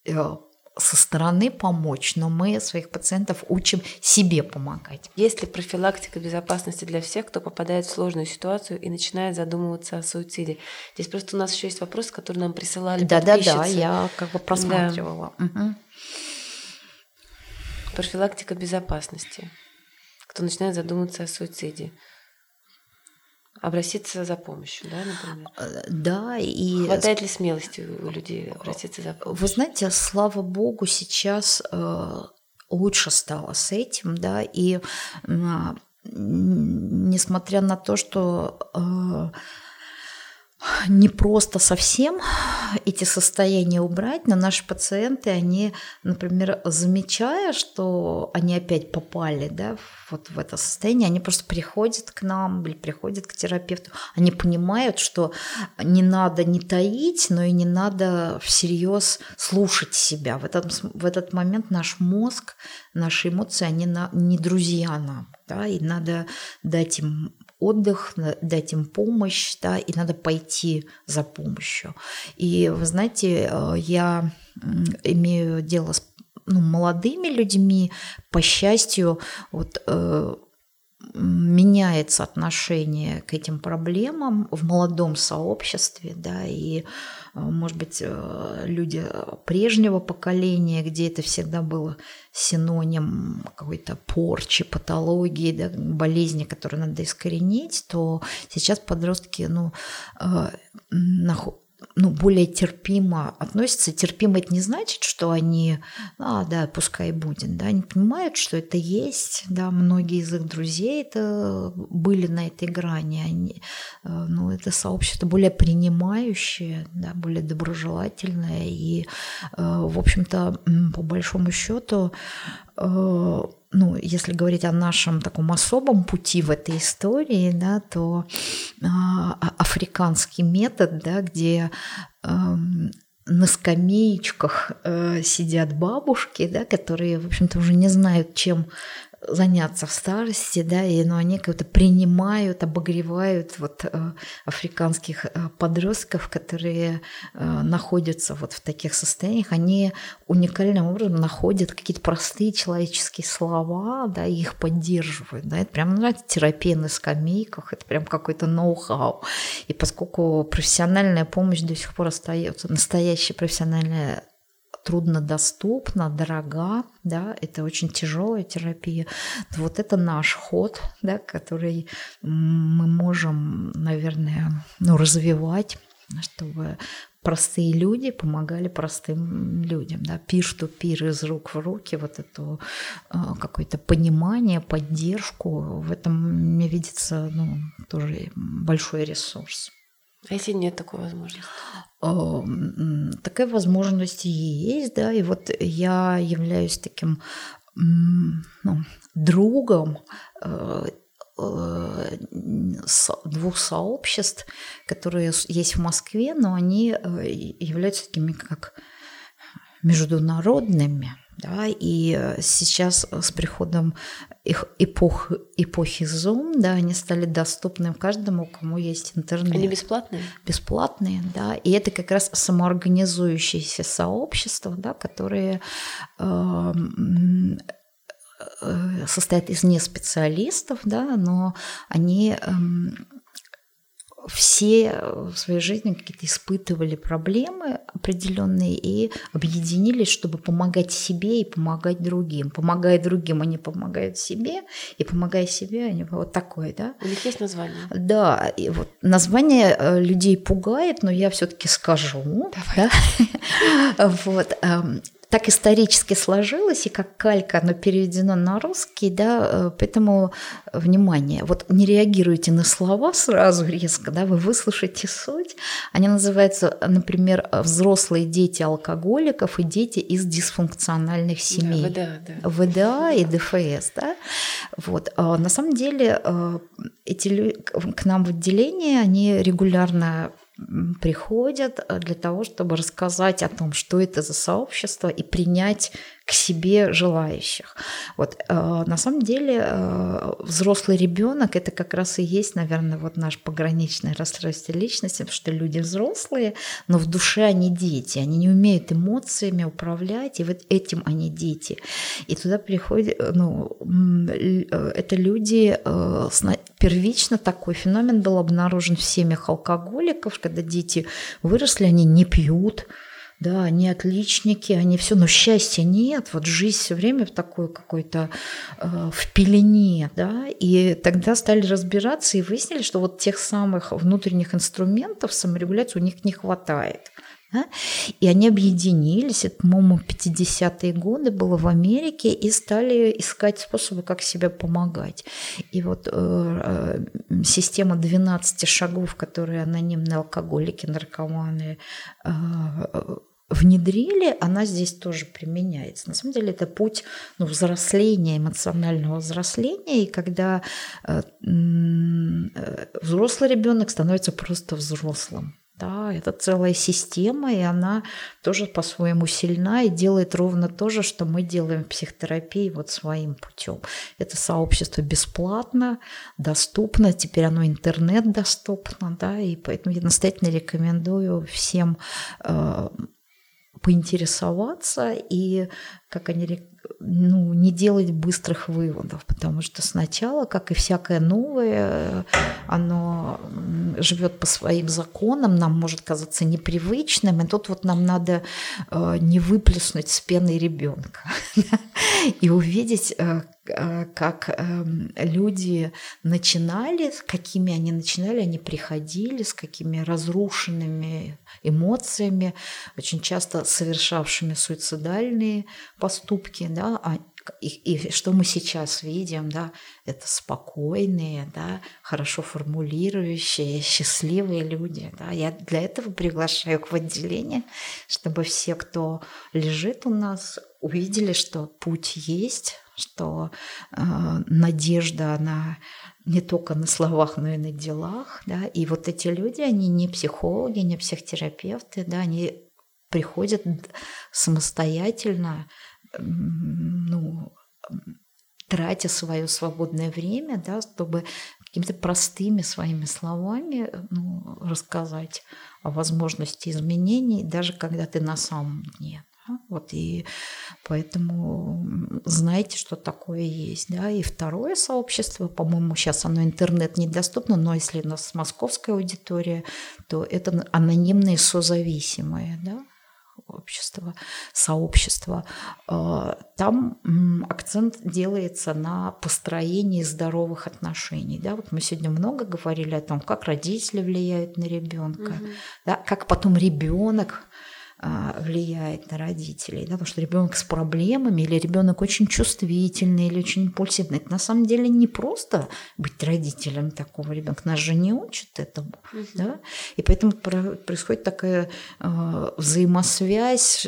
э, со стороны помочь, но мы своих пациентов учим себе помогать. Есть ли профилактика безопасности для всех, кто попадает в сложную ситуацию и начинает задумываться о суициде? Здесь просто у нас еще есть вопрос, который нам присылали Да, да, да, я как бы просматривала. Да. Угу. Профилактика безопасности. Кто начинает задумываться о суициде обратиться за помощью, да, например? Э, да, и... Хватает ли смелости у людей обратиться за помощью? Вы знаете, слава богу, сейчас э, лучше стало с этим, да, и несмотря на то, что э, не просто совсем эти состояния убрать, но наши пациенты, они, например, замечая, что они опять попали да, вот в это состояние, они просто приходят к нам или приходят к терапевту, они понимают, что не надо не таить, но и не надо всерьез слушать себя. В этот, в этот момент наш мозг, наши эмоции, они на, не друзья нам. Да, и надо дать им отдых, дать им помощь, да, и надо пойти за помощью. И вы знаете, э, я имею дело с ну, молодыми людьми, по счастью, вот э, меняется отношение к этим проблемам в молодом сообществе, да, и, э, может быть, э, люди прежнего поколения, где это всегда было синоним какой-то порчи, патологии, да, болезни, которые надо искоренить, то сейчас подростки, ну, э, ну, более терпимо относятся. Терпимо это не значит, что они, а, да, пускай будет, да, они понимают, что это есть, да, многие из их друзей это были на этой грани, они, э, ну, это сообщество более принимающее, да, более доброжелательное, и, э, в общем-то, по большому счету, э, ну, если говорить о нашем таком особом пути в этой истории, да, то э, африканский метод, да, где э, на скамеечках э, сидят бабушки, да, которые, в общем-то, уже не знают, чем заняться в старости, да, и но ну, они как-то принимают, обогревают вот э, африканских э, подростков, которые э, находятся вот в таких состояниях, они уникальным образом находят какие-то простые человеческие слова, да, и их поддерживают, да, это прям, знаете, терапия на скамейках, это прям какой-то ноу-хау, и поскольку профессиональная помощь до сих пор остается, настоящая профессиональная труднодоступна, дорога, да, это очень тяжелая терапия. Вот это наш ход, да, который мы можем, наверное, ну, развивать, чтобы простые люди помогали простым людям, да, пир-то пир из рук в руки, вот это э, какое-то понимание, поддержку, в этом мне видится, ну, тоже большой ресурс. А если нет такой возможности? Такая возможность есть, да, и вот я являюсь таким ну, другом э, э, двух сообществ, которые есть в Москве, но они э, являются такими как международными. Да, и э, сейчас с приходом их эпох, эпохи Zoom, да, они стали доступны каждому, кому есть интернет. Они бесплатные? Бесплатные, да. И это как раз самоорганизующиеся сообщества, да, которые э, э, состоят из не специалистов, да, но они э, все в своей жизни какие-то испытывали проблемы определенные и объединились, чтобы помогать себе и помогать другим. Помогая другим, они помогают себе, и помогая себе, они вот такое, да. У них есть название? Да, и вот название э, людей пугает, но я все-таки скажу. Давай. Да? Вот. Так исторически сложилось, и как калька оно переведено на русский, да, э, поэтому, внимание, вот не реагируйте на слова сразу резко, да, вы выслушайте суть. Они называются, например, «Взрослые дети алкоголиков и дети из дисфункциональных семей». Да, ВДА, да. ВДА и ДФС, да. Вот. А на самом деле э, эти люди к нам в отделение, они регулярно приходят э, для того, чтобы рассказать о том, что это за сообщество и принять к себе желающих. Вот э, на самом деле э, взрослый ребенок это как раз и есть, наверное, вот наш пограничный расстройство личности, потому что люди взрослые, но в душе они дети, они не умеют эмоциями управлять, и вот этим они дети. И туда приходят, э, ну, э, это люди э, первично такой феномен был обнаружен в семьях алкоголиков, когда дети выросли, они не пьют, да, они отличники, они все, но счастья нет, вот жизнь все время в такой какой-то э, в пелене, да, и тогда стали разбираться и выяснили, что вот тех самых внутренних инструментов саморегуляции у них не хватает. Да? И они объединились, это, по-моему, 50-е годы было в Америке, и стали искать способы, как себе помогать. И вот э, э система 12 шагов, которые анонимные алкоголики, наркоманы э, внедрили, она здесь тоже применяется. На самом деле это путь ну, взросления, эмоционального взросления, и когда э, э, взрослый ребенок становится просто взрослым. Да, это целая система, и она тоже по-своему сильна и делает ровно то же, что мы делаем в психотерапии вот своим путем. Это сообщество бесплатно, доступно, теперь оно интернет доступно, да, и поэтому я настоятельно рекомендую всем э, поинтересоваться и, как они ну, не делать быстрых выводов, потому что сначала, как и всякое новое, оно живет по своим законам, нам может казаться непривычным, и тут вот нам надо э, не выплеснуть с пеной ребенка и увидеть, э, как эм, люди начинали, какими они начинали, они приходили, с какими разрушенными эмоциями, очень часто совершавшими суицидальные поступки, да, а, и, и что мы сейчас видим, да, это спокойные, да, хорошо формулирующие, счастливые люди. Да. Я для этого приглашаю их в отделение, чтобы все, кто лежит у нас, увидели, что путь есть, что э, надежда, она не только на словах, но и на делах, да, и вот эти люди, они не психологи, не психотерапевты, да, они приходят самостоятельно ну, тратя свое свободное время, да, чтобы какими-то простыми своими словами ну, рассказать о возможности изменений, даже когда ты на самом дне. Вот и поэтому знаете, что такое есть. Да? И второе сообщество, по-моему, сейчас оно интернет недоступно, но если у нас московская аудитория, то это анонимные созависимые. Да? общества, сообщества, там акцент делается на построении здоровых отношений. Да? Вот мы сегодня много говорили о том, как родители влияют на ребенка, угу. да? как потом ребенок влияет на родителей, да, потому что ребенок с проблемами или ребенок очень чувствительный или очень импульсивный. Это на самом деле не просто быть родителем такого ребенка, нас же не учат этому, угу. да, и поэтому происходит такая э, взаимосвязь,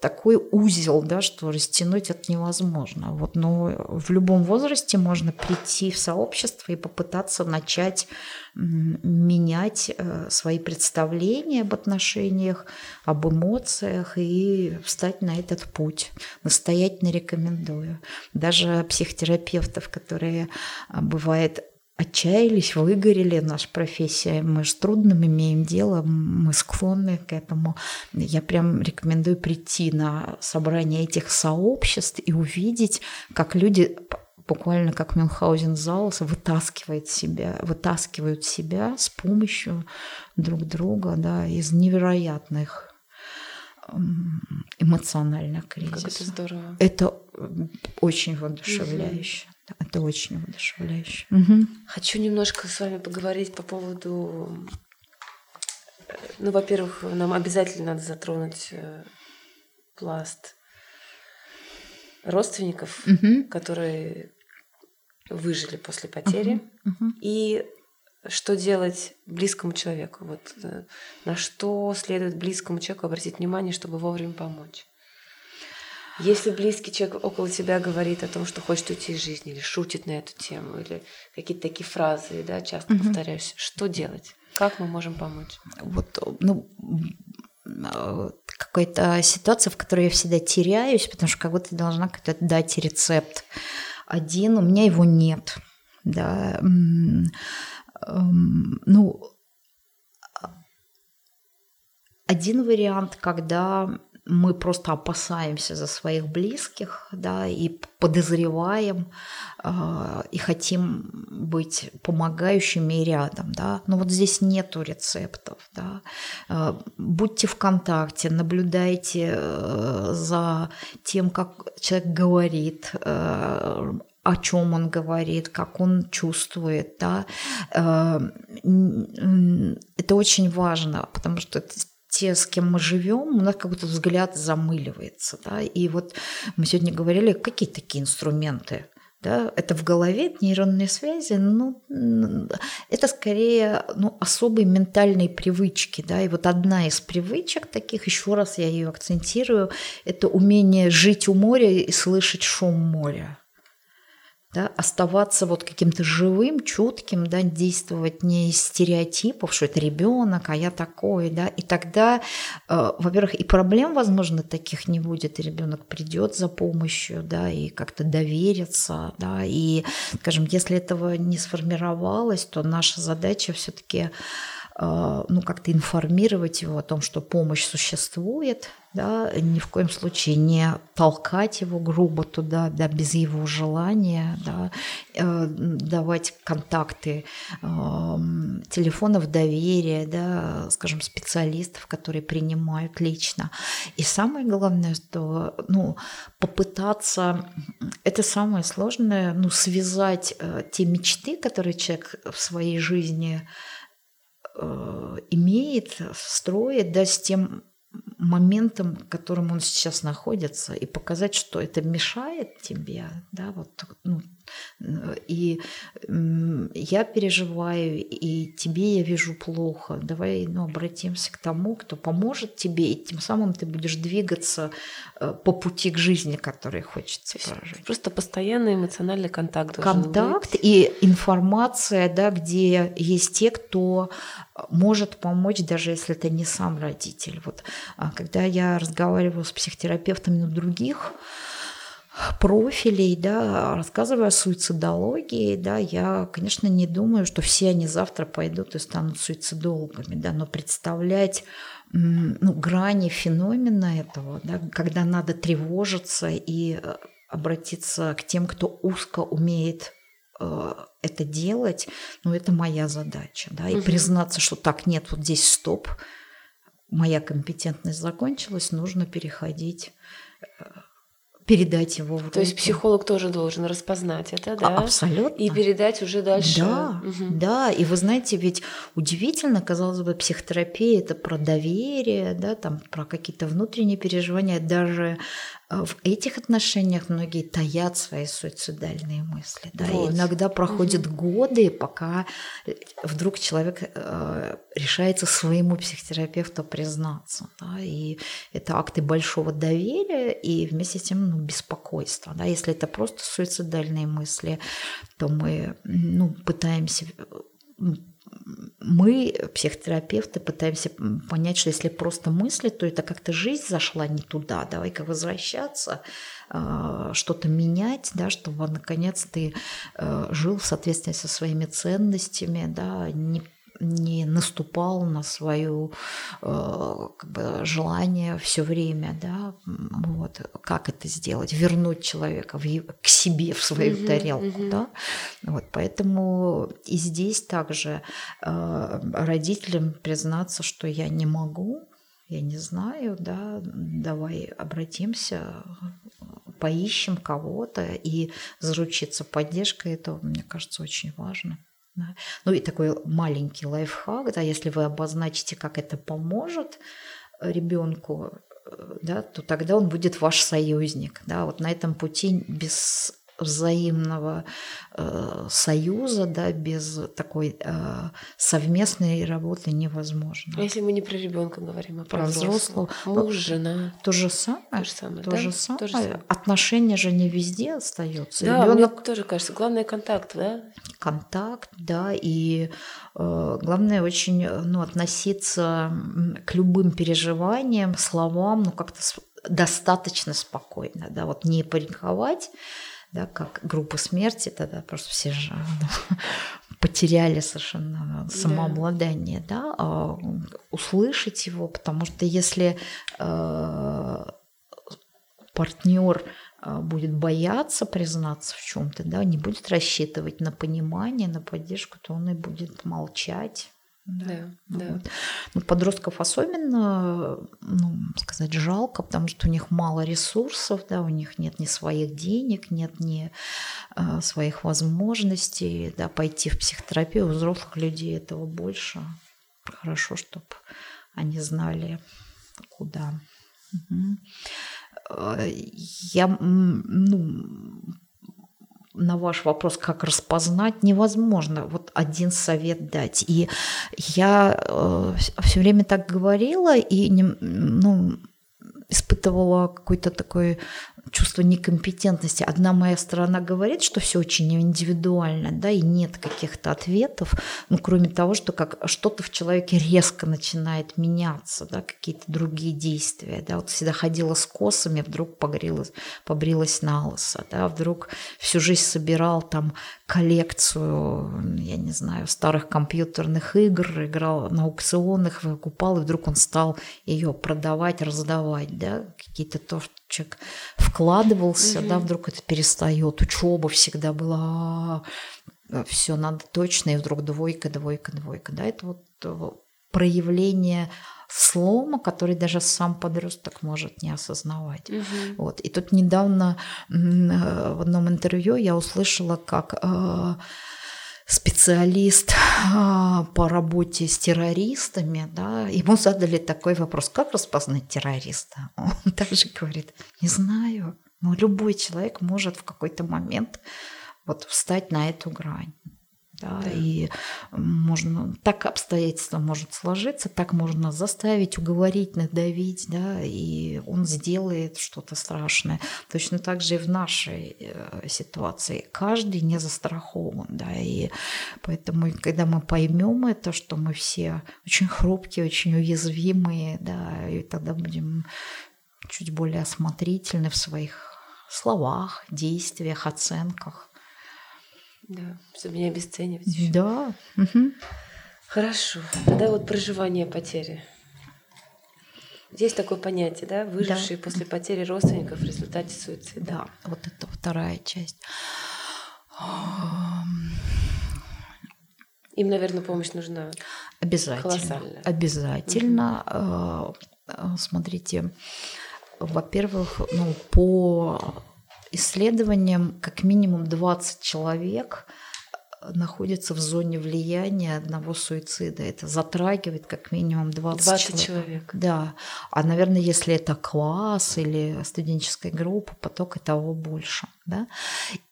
такой узел, да, что растянуть это невозможно. Вот, но в любом возрасте можно прийти в сообщество и попытаться начать менять э, свои представления об отношениях, об эмоциях и встать на этот путь. Настоятельно рекомендую. Даже психотерапевтов, которые а, бывает отчаялись, выгорели, наша профессия, мы с трудным имеем дело, мы склонны к этому. Я прям рекомендую прийти на собрание этих сообществ и увидеть, как люди буквально как Мюнхгаузен Заус вытаскивает себя, вытаскивают себя с помощью друг друга да, из невероятных эмоциональных кризисов. Как это здорово. Это очень воодушевляюще. Угу. Это очень воодушевляюще. Угу. Хочу немножко с вами поговорить по поводу... Ну, во-первых, нам обязательно надо затронуть э, пласт родственников, Мгм. которые выжили после потери, Мгм. и что делать близкому человеку. Вот э, на что следует близкому человеку обратить внимание, чтобы вовремя помочь. Если близкий человек около тебя говорит о том, что хочет уйти из жизни, или шутит на эту тему, или какие-то такие фразы, да, часто Мгм. повторяюсь, что делать? Как мы можем помочь? вот, ну, какая-то ситуация, в которой я всегда теряюсь, потому что как будто должна как-то дать рецепт. Один, у меня его нет. Да. эм, Ну, один вариант, когда мы просто опасаемся за своих близких, да, и подозреваем, э, и хотим быть помогающими и рядом, да. Но вот здесь нету рецептов, да. Э, будьте в контакте, наблюдайте э, за тем, как человек говорит, э, о чем он говорит, как он чувствует, да. Э, Это очень важно, потому что те, с кем мы живем, у нас какой-то взгляд замыливается. Да? И вот мы сегодня говорили, какие такие инструменты. Да? Это в голове, это нейронные связи, ну, это скорее ну, особые ментальные привычки. Да? И вот одна из привычек таких, еще раз я ее акцентирую, это умение жить у моря и слышать шум моря да, оставаться вот каким-то живым, чутким, да, действовать не из стереотипов, что это ребенок, а я такой, да, и тогда, э, во-первых, и проблем, возможно, таких не будет, и ребенок придет за помощью, да, и как-то доверится, да, и, скажем, если этого не сформировалось, то наша задача все-таки ну, как-то информировать его о том, что помощь существует, да, ни в коем случае не толкать его грубо туда, да, без его желания, да, э, давать контакты э, телефонов доверия, да, скажем, специалистов, которые принимают лично. И самое главное, что, ну, попытаться, это самое сложное, ну, связать э, те мечты, которые человек в своей жизни имеет, строит, да, с тем моментом, в котором он сейчас находится, и показать, что это мешает тебе, да, вот, ну, и я переживаю, и тебе я вижу плохо. Давай ну, обратимся к тому, кто поможет тебе, и тем самым ты будешь двигаться э, по пути к жизни, который хочется прожить. Просто постоянный эмоциональный контакт. Контакт и информация, да, где есть те, кто может помочь, даже если это не сам родитель. Вот, а когда я разговариваю с психотерапевтами других, профилей, да, рассказывая о суицидологии, да, я, конечно, не думаю, что все они завтра пойдут и станут суицидологами, да, но представлять ну, грани феномена этого, да, когда надо тревожиться и э, обратиться к тем, кто узко умеет э, это делать, ну, это моя задача, да, и угу. признаться, что так, нет, вот здесь стоп, моя компетентность закончилась, нужно переходить э, передать его в руки. То есть психолог тоже должен распознать это, да? Абсолютно. И передать уже дальше. Да, угу. да. И вы знаете, ведь удивительно, казалось бы, психотерапия это про доверие, да, там про какие-то внутренние переживания. Даже в этих отношениях многие таят свои суицидальные мысли. Да? Вот. И иногда проходят угу. годы, пока вдруг человек э, решается своему психотерапевту признаться. Да? И это акты большого доверия и вместе с тем ну, беспокойства. Да? Если это просто суицидальные мысли, то мы ну, пытаемся мы, психотерапевты, пытаемся понять, что если просто мысли, то это как-то жизнь зашла не туда, давай-ка возвращаться, а, что-то менять, да, чтобы наконец ты э, жил в соответствии со своими ценностями, да, не не наступал на свое э, как бы, желание все время, да, вот, как это сделать, вернуть человека в, к себе, в свою mm-hmm, тарелку, mm-hmm. да, вот, поэтому и здесь также э, родителям признаться, что я не могу, я не знаю, да, давай обратимся, поищем кого-то и заручиться поддержкой, это, мне кажется, очень важно. Да. Ну и такой маленький лайфхак, да, если вы обозначите, как это поможет ребенку, да, то тогда он будет ваш союзник. Да, вот на этом пути без взаимного э, союза, да, без такой э, совместной работы невозможно. А если мы не про ребенка говорим, а про, Про взрослого? взрослого. Муж, жена. То же самое. То же самое, То да? же самое. То же самое. Отношения же не везде остаются. Да, Ребенок мне тоже кажется, главное контакт, да? контакт, да, и э, главное очень э, ну, относиться к любым переживаниям, словам, ну как-то достаточно спокойно, да, вот не паниковать, да, как группа смерти, тогда просто все же ну, потеряли совершенно самообладание, да, а услышать его, потому что если э, партнер а, будет бояться признаться в чем-то, да, не будет рассчитывать на понимание, на поддержку, то он и будет молчать. Да, да. вот. Ну, подростков особенно, ну, сказать, жалко, потому что у них мало ресурсов, да, у них нет ни своих денег, нет ни э, своих возможностей, да, пойти в психотерапию. У взрослых людей этого больше. Хорошо, чтобы они знали, куда. Э, Я, ну, на ваш вопрос, как распознать, невозможно вот один совет дать. И я все время так говорила и ну, испытывала какое-то такое чувство некомпетентности. Одна моя сторона говорит, что все очень индивидуально, да, и нет каких-то ответов, ну, кроме того, что как что-то в человеке резко начинает меняться, да, какие-то другие действия, да, вот всегда ходила с косами, вдруг погрелась, побрилась на лысо, да, вдруг всю жизнь собирал там коллекцию, я не знаю, старых компьютерных игр, играл на аукционах, выкупал, и вдруг он стал ее продавать, раздавать, да, какие-то то, что человек вкладывался, да, вдруг это перестает, учеба всегда была, все надо точно, и вдруг двойка, двойка, двойка, да, это вот э, проявление слома, который даже сам подросток может не осознавать. Мгм. Вот. И тут недавно э, в одном интервью я услышала, как э, специалист а, по работе с террористами, да, ему задали такой вопрос, как распознать террориста? Он также говорит, не знаю, но любой человек может в какой-то момент вот встать на эту грань. Да, Да. И можно так обстоятельства может сложиться, так можно заставить, уговорить, надавить, да, и он сделает что-то страшное. Точно так же и в нашей э, ситуации. Каждый не застрахован, да, и поэтому, когда мы поймем это, что мы все очень хрупкие, очень уязвимые, да, и тогда будем чуть более осмотрительны в своих словах, действиях, оценках. Да, чтобы не обесценивать. ещё. Да. мгм. Хорошо. Тогда вот проживание потери. Есть такое понятие, да? Выжившие после потери родственников в результате суицида. Да, вот это вторая часть. Им, наверное, помощь нужна. Обязательно. Колоссально. Обязательно. Э, Смотрите, во-первых, ну, по исследованиям как минимум 20 человек находятся в зоне влияния одного суицида. Это затрагивает как минимум 20, 20 человек. Да. А, наверное, если это класс или студенческая группа, поток и того больше. Да?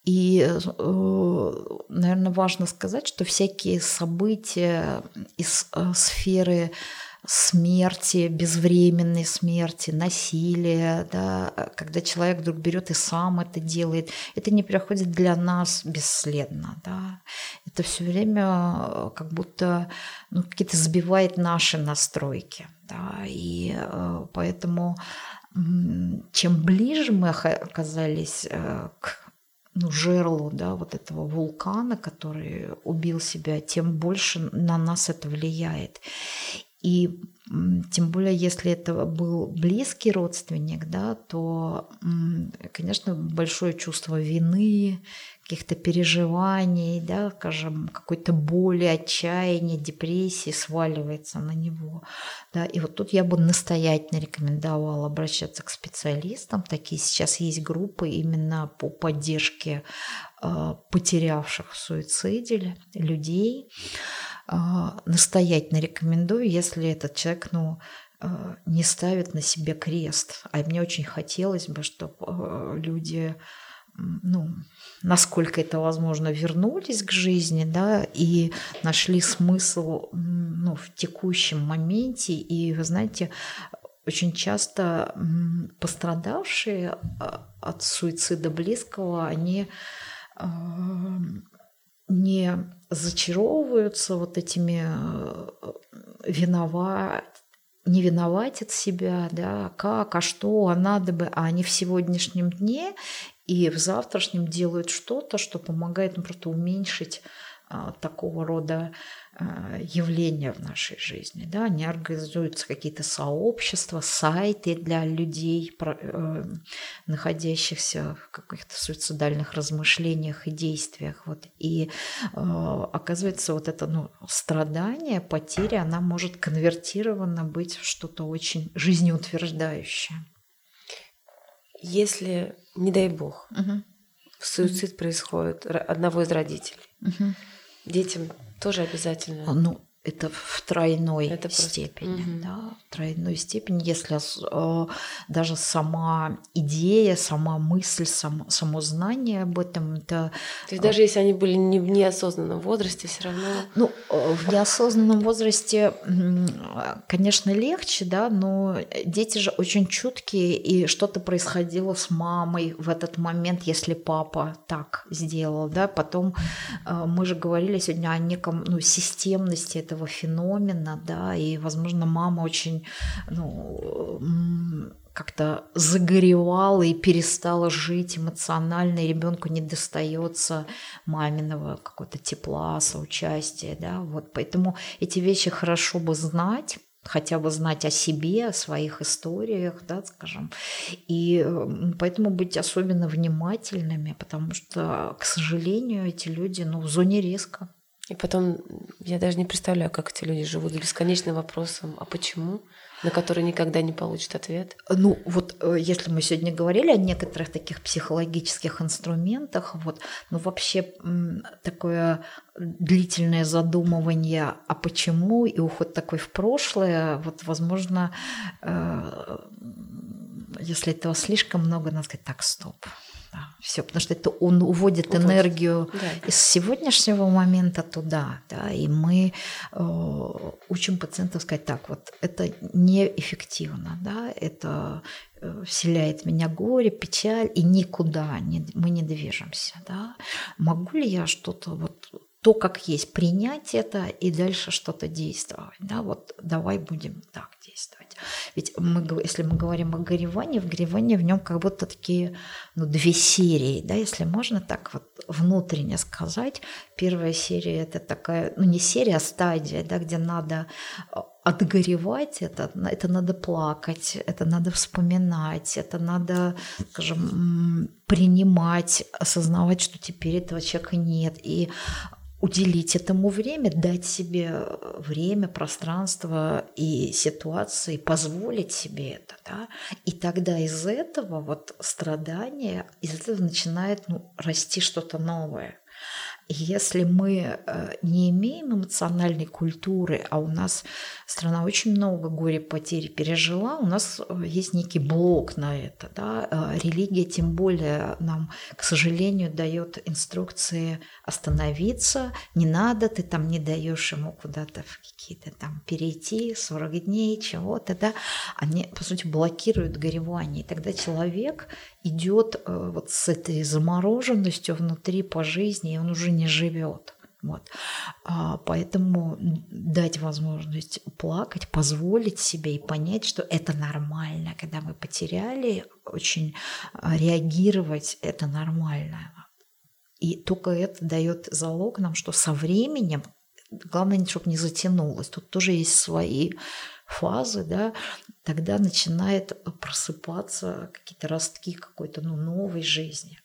И, э, наверное, важно сказать, что всякие события из э, сферы смерти, безвременной смерти, насилия, да, когда человек вдруг берет и сам это делает, это не проходит для нас бесследно. Да. Это все время э, как будто ну, какие-то сбивает наши настройки. Да, и э, поэтому чем ближе мы оказались э, к ну, жерлу да, вот этого вулкана, который убил себя, тем больше на нас это влияет. И тем более, если это был близкий родственник, да, то, конечно, большое чувство вины, каких-то переживаний, да, скажем, какой-то боли, отчаяния, депрессии сваливается на него. Да. И вот тут я бы настоятельно рекомендовала обращаться к специалистам. Такие сейчас есть группы именно по поддержке потерявших в суициде людей. Э, настоятельно рекомендую, если этот человек, ну, э, не ставят на себе крест. А мне очень хотелось бы, чтобы люди ну, насколько это возможно, вернулись к жизни, да, и нашли смысл ну, в текущем моменте. И, вы знаете, очень часто пострадавшие а, от суицида близкого, они а, не зачаровываются вот этими э, виноват, не виноватят себя, да, как, а что, а надо бы, а они в сегодняшнем дне и в завтрашнем делают что-то, что помогает ну, просто уменьшить а, такого рода а, явления в нашей жизни. Да? Они организуются какие-то сообщества, сайты для людей, э, находящихся в каких-то суицидальных размышлениях и действиях. Вот. И э, оказывается, вот это ну, страдание, потеря, она может конвертирована быть в что-то очень жизнеутверждающее. Если, не дай бог, угу. суицид угу. происходит одного из родителей, угу. Детям тоже обязательно. Ну, это в тройной это степени, просто... да, в тройной степени, если э, даже сама идея, сама мысль, сам, само знание об этом, это... То есть даже если они были не в неосознанном возрасте, все равно... Ну, э, в неосознанном возрасте, конечно, легче, да, но дети же очень чуткие, и что-то происходило с мамой в этот момент, если папа так сделал, да, потом э, мы же говорили сегодня о неком, ну, системности этого феномена, да, и, возможно, мама очень, ну, как-то загоревала и перестала жить эмоционально, и ребенку не достается маминого какого-то тепла, соучастия, да, вот, поэтому эти вещи хорошо бы знать, хотя бы знать о себе, о своих историях, да, скажем. И поэтому быть особенно внимательными, потому что, к сожалению, эти люди ну, в зоне риска. И потом я даже не представляю, как эти люди живут с бесконечным вопросом, а почему, на который никогда не получат ответ. Ну вот э, если мы сегодня говорили о некоторых таких психологических инструментах, вот, ну вообще такое длительное задумывание, а почему, и уход такой в прошлое, вот возможно, э, если этого слишком много, надо сказать, так, стоп, да, все, потому что это он уводит Уводит. энергию да. из сегодняшнего момента туда, да, и мы э, учим пациентов сказать так, вот это неэффективно, да, это э, вселяет в меня горе, печаль, и никуда не, мы не движемся, да. Могу ли я что-то вот то, как есть, принять это и дальше что-то действовать. Да, вот давай будем так действовать. Ведь мы, если мы говорим о горевании, в горевании в нем как будто такие ну, две серии, да, если можно так вот внутренне сказать. Первая серия это такая, ну не серия, а стадия, да, где надо а, отгоревать это, это надо плакать, это надо вспоминать, это надо, скажем, принимать, осознавать, что теперь этого человека нет. И уделить этому время, дать себе э, время, пространство и ситуации, позволить себе это, да, и тогда из этого вот страдания, из этого начинает ну, расти что-то новое. Если мы э, не имеем эмоциональной культуры, а у нас страна очень много горе-потерь пережила, у нас э, есть некий блок на это. Да? Э, религия тем более нам, к сожалению, дает инструкции остановиться, не надо, ты там не даешь ему куда-то в какие-то там перейти, 40 дней, чего-то, да, они, по сути, блокируют горевание. И тогда человек идет вот с этой замороженностью внутри по жизни, и он уже не живет. Вот. А, поэтому дать возможность плакать, позволить себе и понять, что это нормально, когда мы потеряли, очень а, реагировать это нормально. И только это дает залог нам, что со временем, главное, чтобы не затянулось, тут тоже есть свои фазы, да, тогда начинает просыпаться какие-то ростки какой-то ну, новой жизни.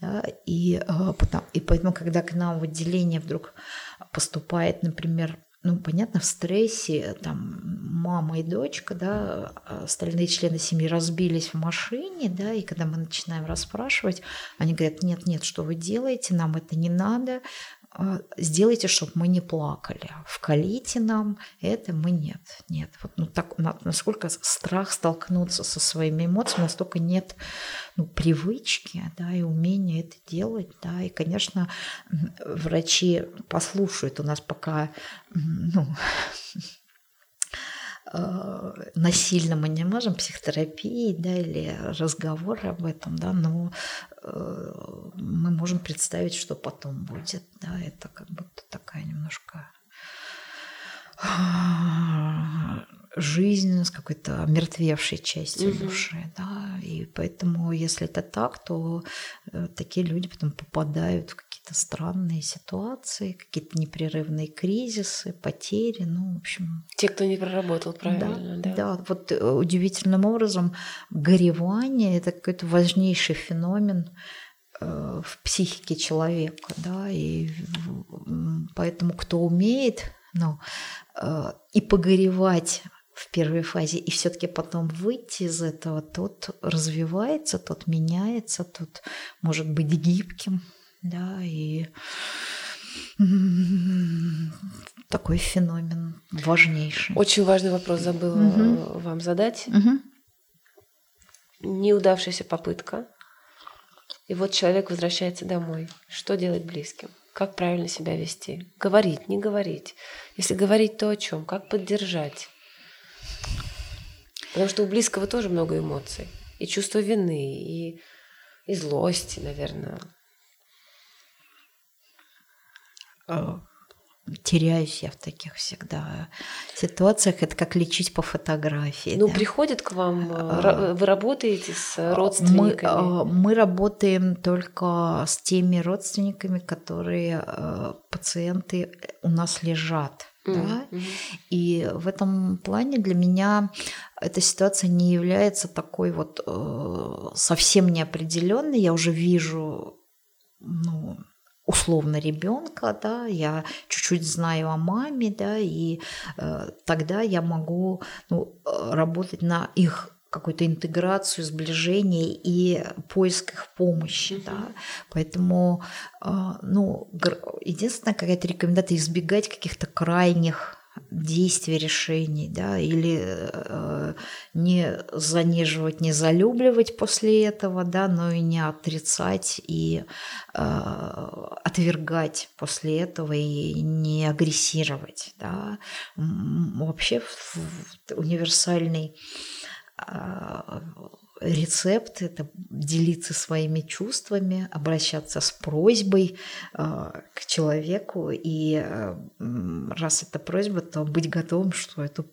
Да, и, а, потом, и поэтому, когда к нам в отделение вдруг поступает, например, ну, понятно, в стрессе, там, мама и дочка, да, остальные члены семьи разбились в машине, да, и когда мы начинаем расспрашивать, они говорят, нет, нет, что вы делаете, нам это не надо, а, сделайте, чтобы мы не плакали. Вкалите нам это, мы нет. Нет. Вот, ну, так, насколько страх столкнуться со своими эмоциями, настолько нет ну, привычки да, и умения это делать. Да. И, конечно, врачи послушают. У нас пока ну, насильно мы не можем психотерапии, да, или разговоры об этом, да, но э, мы можем представить, что потом будет, да, это как будто такая немножко жизнь с какой-то мертвевшей частью угу. души, да, и поэтому, если это так, то э, такие люди потом попадают в какие-то странные ситуации, какие-то непрерывные кризисы, потери, ну, в общем. Те, кто не проработал правильно, да. Да, да вот э, удивительным образом горевание – это какой-то важнейший феномен э, в психике человека, да, и поэтому кто умеет, ну, и погоревать в первой фазе, и все-таки потом выйти из этого, тот развивается, тот меняется, тот может быть гибким, да, и такой феномен важнейший. Очень важный вопрос забыла угу. вам задать. Угу. Неудавшаяся попытка. И вот человек возвращается домой. Что делать близким? Как правильно себя вести? Говорить, не говорить. Если говорить, то о чем? Как поддержать? Потому что у близкого тоже много эмоций. И чувство вины, и, и злости, наверное. А, теряюсь я в таких всегда ситуациях. Это как лечить по фотографии. Ну, да? приходят к вам, а, вы работаете с родственниками? Мы, мы работаем только с теми родственниками, которые пациенты у нас лежат. Да? Mm-hmm. И в этом плане для меня эта ситуация не является такой вот э, совсем неопределенной. Я уже вижу, ну, условно ребенка, да, я чуть-чуть знаю о маме, да, и э, тогда я могу ну, э, работать на их какую-то интеграцию, сближение и поиск их помощи. Mm-hmm. Да. Поэтому, а, ну, единственная какая-то рекомендация избегать каких-то крайних действий, решений, да, или э, не заниживать, не залюбливать после этого, да, но и не отрицать и э, отвергать после этого и не агрессировать, да. Вообще универсальный а, рецепт – это делиться своими чувствами, обращаться с просьбой а, к человеку, и а, раз это просьба, то быть готовым, что эту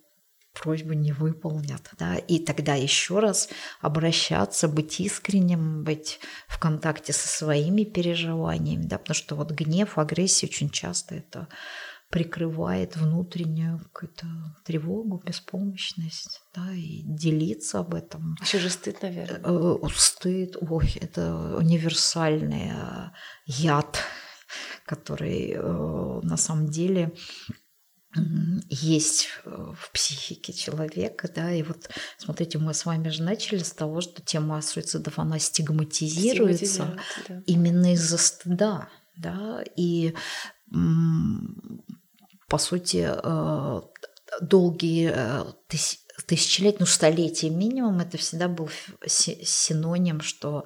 просьбу не выполнят. Да? И тогда еще раз обращаться, быть искренним, быть в контакте со своими переживаниями, да? потому что вот гнев, агрессия очень часто это прикрывает внутреннюю какую-то тревогу, беспомощность, да, и делиться об этом. Еще же стыд, наверное. Э, стыд, ой, это универсальный э, яд, который э, на самом деле есть в психике человека, да, и вот смотрите, мы с вами же начали с того, что тема суицидов, она стигматизируется, да. именно из-за стыда, да, и по сути, э, долгие э, тысячелетия, ну, столетия минимум, это всегда был синоним, что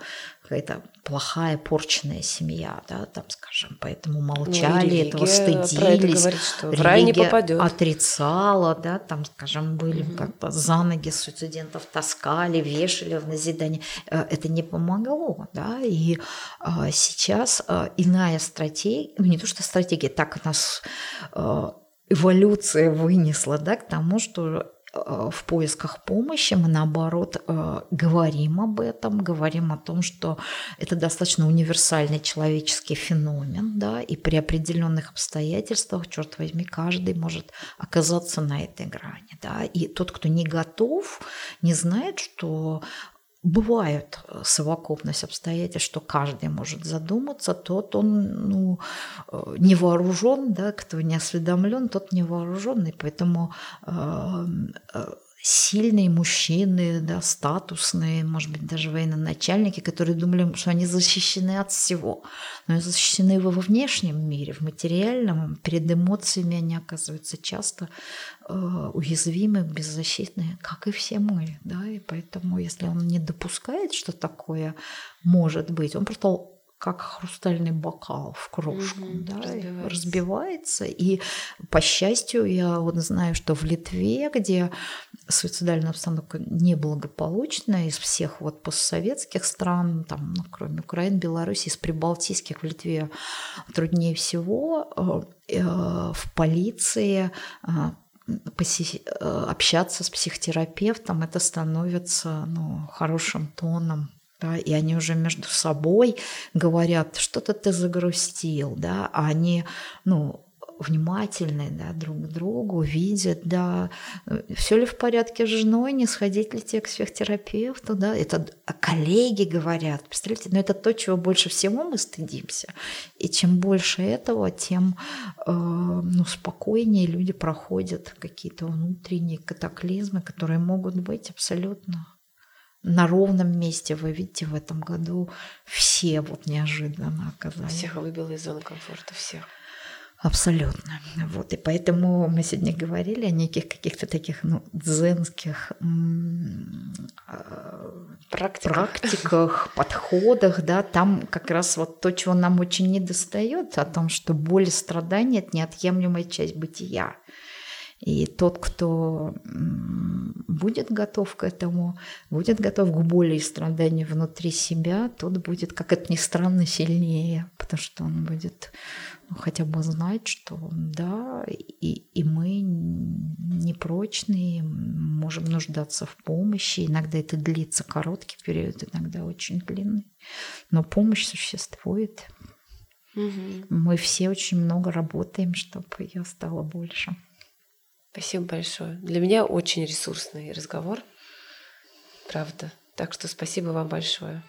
какая-то плохая, порченная семья, да, там, скажем, поэтому ну, молчали, ну, этого стыдились, это говорит, что в рай не попадет. отрицала, да, там, скажем, были угу. как бы за ноги суицидентов таскали, вешали в назидание. Э, это не помогло, да, и а, сейчас а, иная стратегия, ну, не то что стратегия, так нас эволюция вынесла, да, к тому, что Э, в поисках помощи, мы наоборот э, говорим об этом, говорим о том, что это достаточно универсальный человеческий феномен, да, и при определенных обстоятельствах, черт возьми, каждый может оказаться на этой грани, да, и тот, кто не готов, не знает, что бывает э, совокупность обстоятельств, что каждый может задуматься, тот он ну, э, не вооружен, да, кто не осведомлен, тот не вооруженный, поэтому э, сильные мужчины, да, статусные, может быть, даже военачальники, которые думали, что они защищены от всего. Но они защищены во внешнем мире, в материальном. Перед эмоциями они оказываются часто э, уязвимы, беззащитны, как и все мы. Да? И поэтому, если он не допускает, что такое может быть, он просто как хрустальный бокал в кружку, угу, да, разбивается. разбивается. И по счастью, я вот знаю, что в Литве, где суицидальная обстановка неблагополучная, из всех вот постсоветских стран, там, ну, кроме Украины, Беларуси, из прибалтийских в Литве труднее всего э, э, в полиции э, общаться с психотерапевтом, это становится ну, хорошим тоном да, и они уже между собой говорят, что-то ты загрустил, да, а они, ну, внимательны да, друг к другу, видят, да, все ли в порядке с женой, не сходить ли тебе к психотерапевту, да, это коллеги говорят, представляете, но это то, чего больше всего мы стыдимся, и чем больше этого, тем э, ну, спокойнее люди проходят какие-то внутренние катаклизмы, которые могут быть абсолютно на ровном месте. Вы видите, в этом году все вот неожиданно оказались. Всех выбило из зоны комфорта, всех. Абсолютно. Вот. И поэтому мы сегодня говорили о неких каких-то таких ну, дзенских практиках. практиках, подходах. Да, там как раз вот то, чего нам очень не достает, о том, что боль и страдания – это неотъемлемая часть бытия. И тот, кто будет готов к этому, будет готов к боли и страданию внутри себя, тот будет, как это ни странно, сильнее, потому что он будет ну, хотя бы знать, что да, и, и мы непрочные, можем нуждаться в помощи. Иногда это длится короткий период, иногда очень длинный. Но помощь существует. Угу. Мы все очень много работаем, чтобы ее стало больше. Спасибо большое. Для меня очень ресурсный разговор. Правда. Так что спасибо вам большое.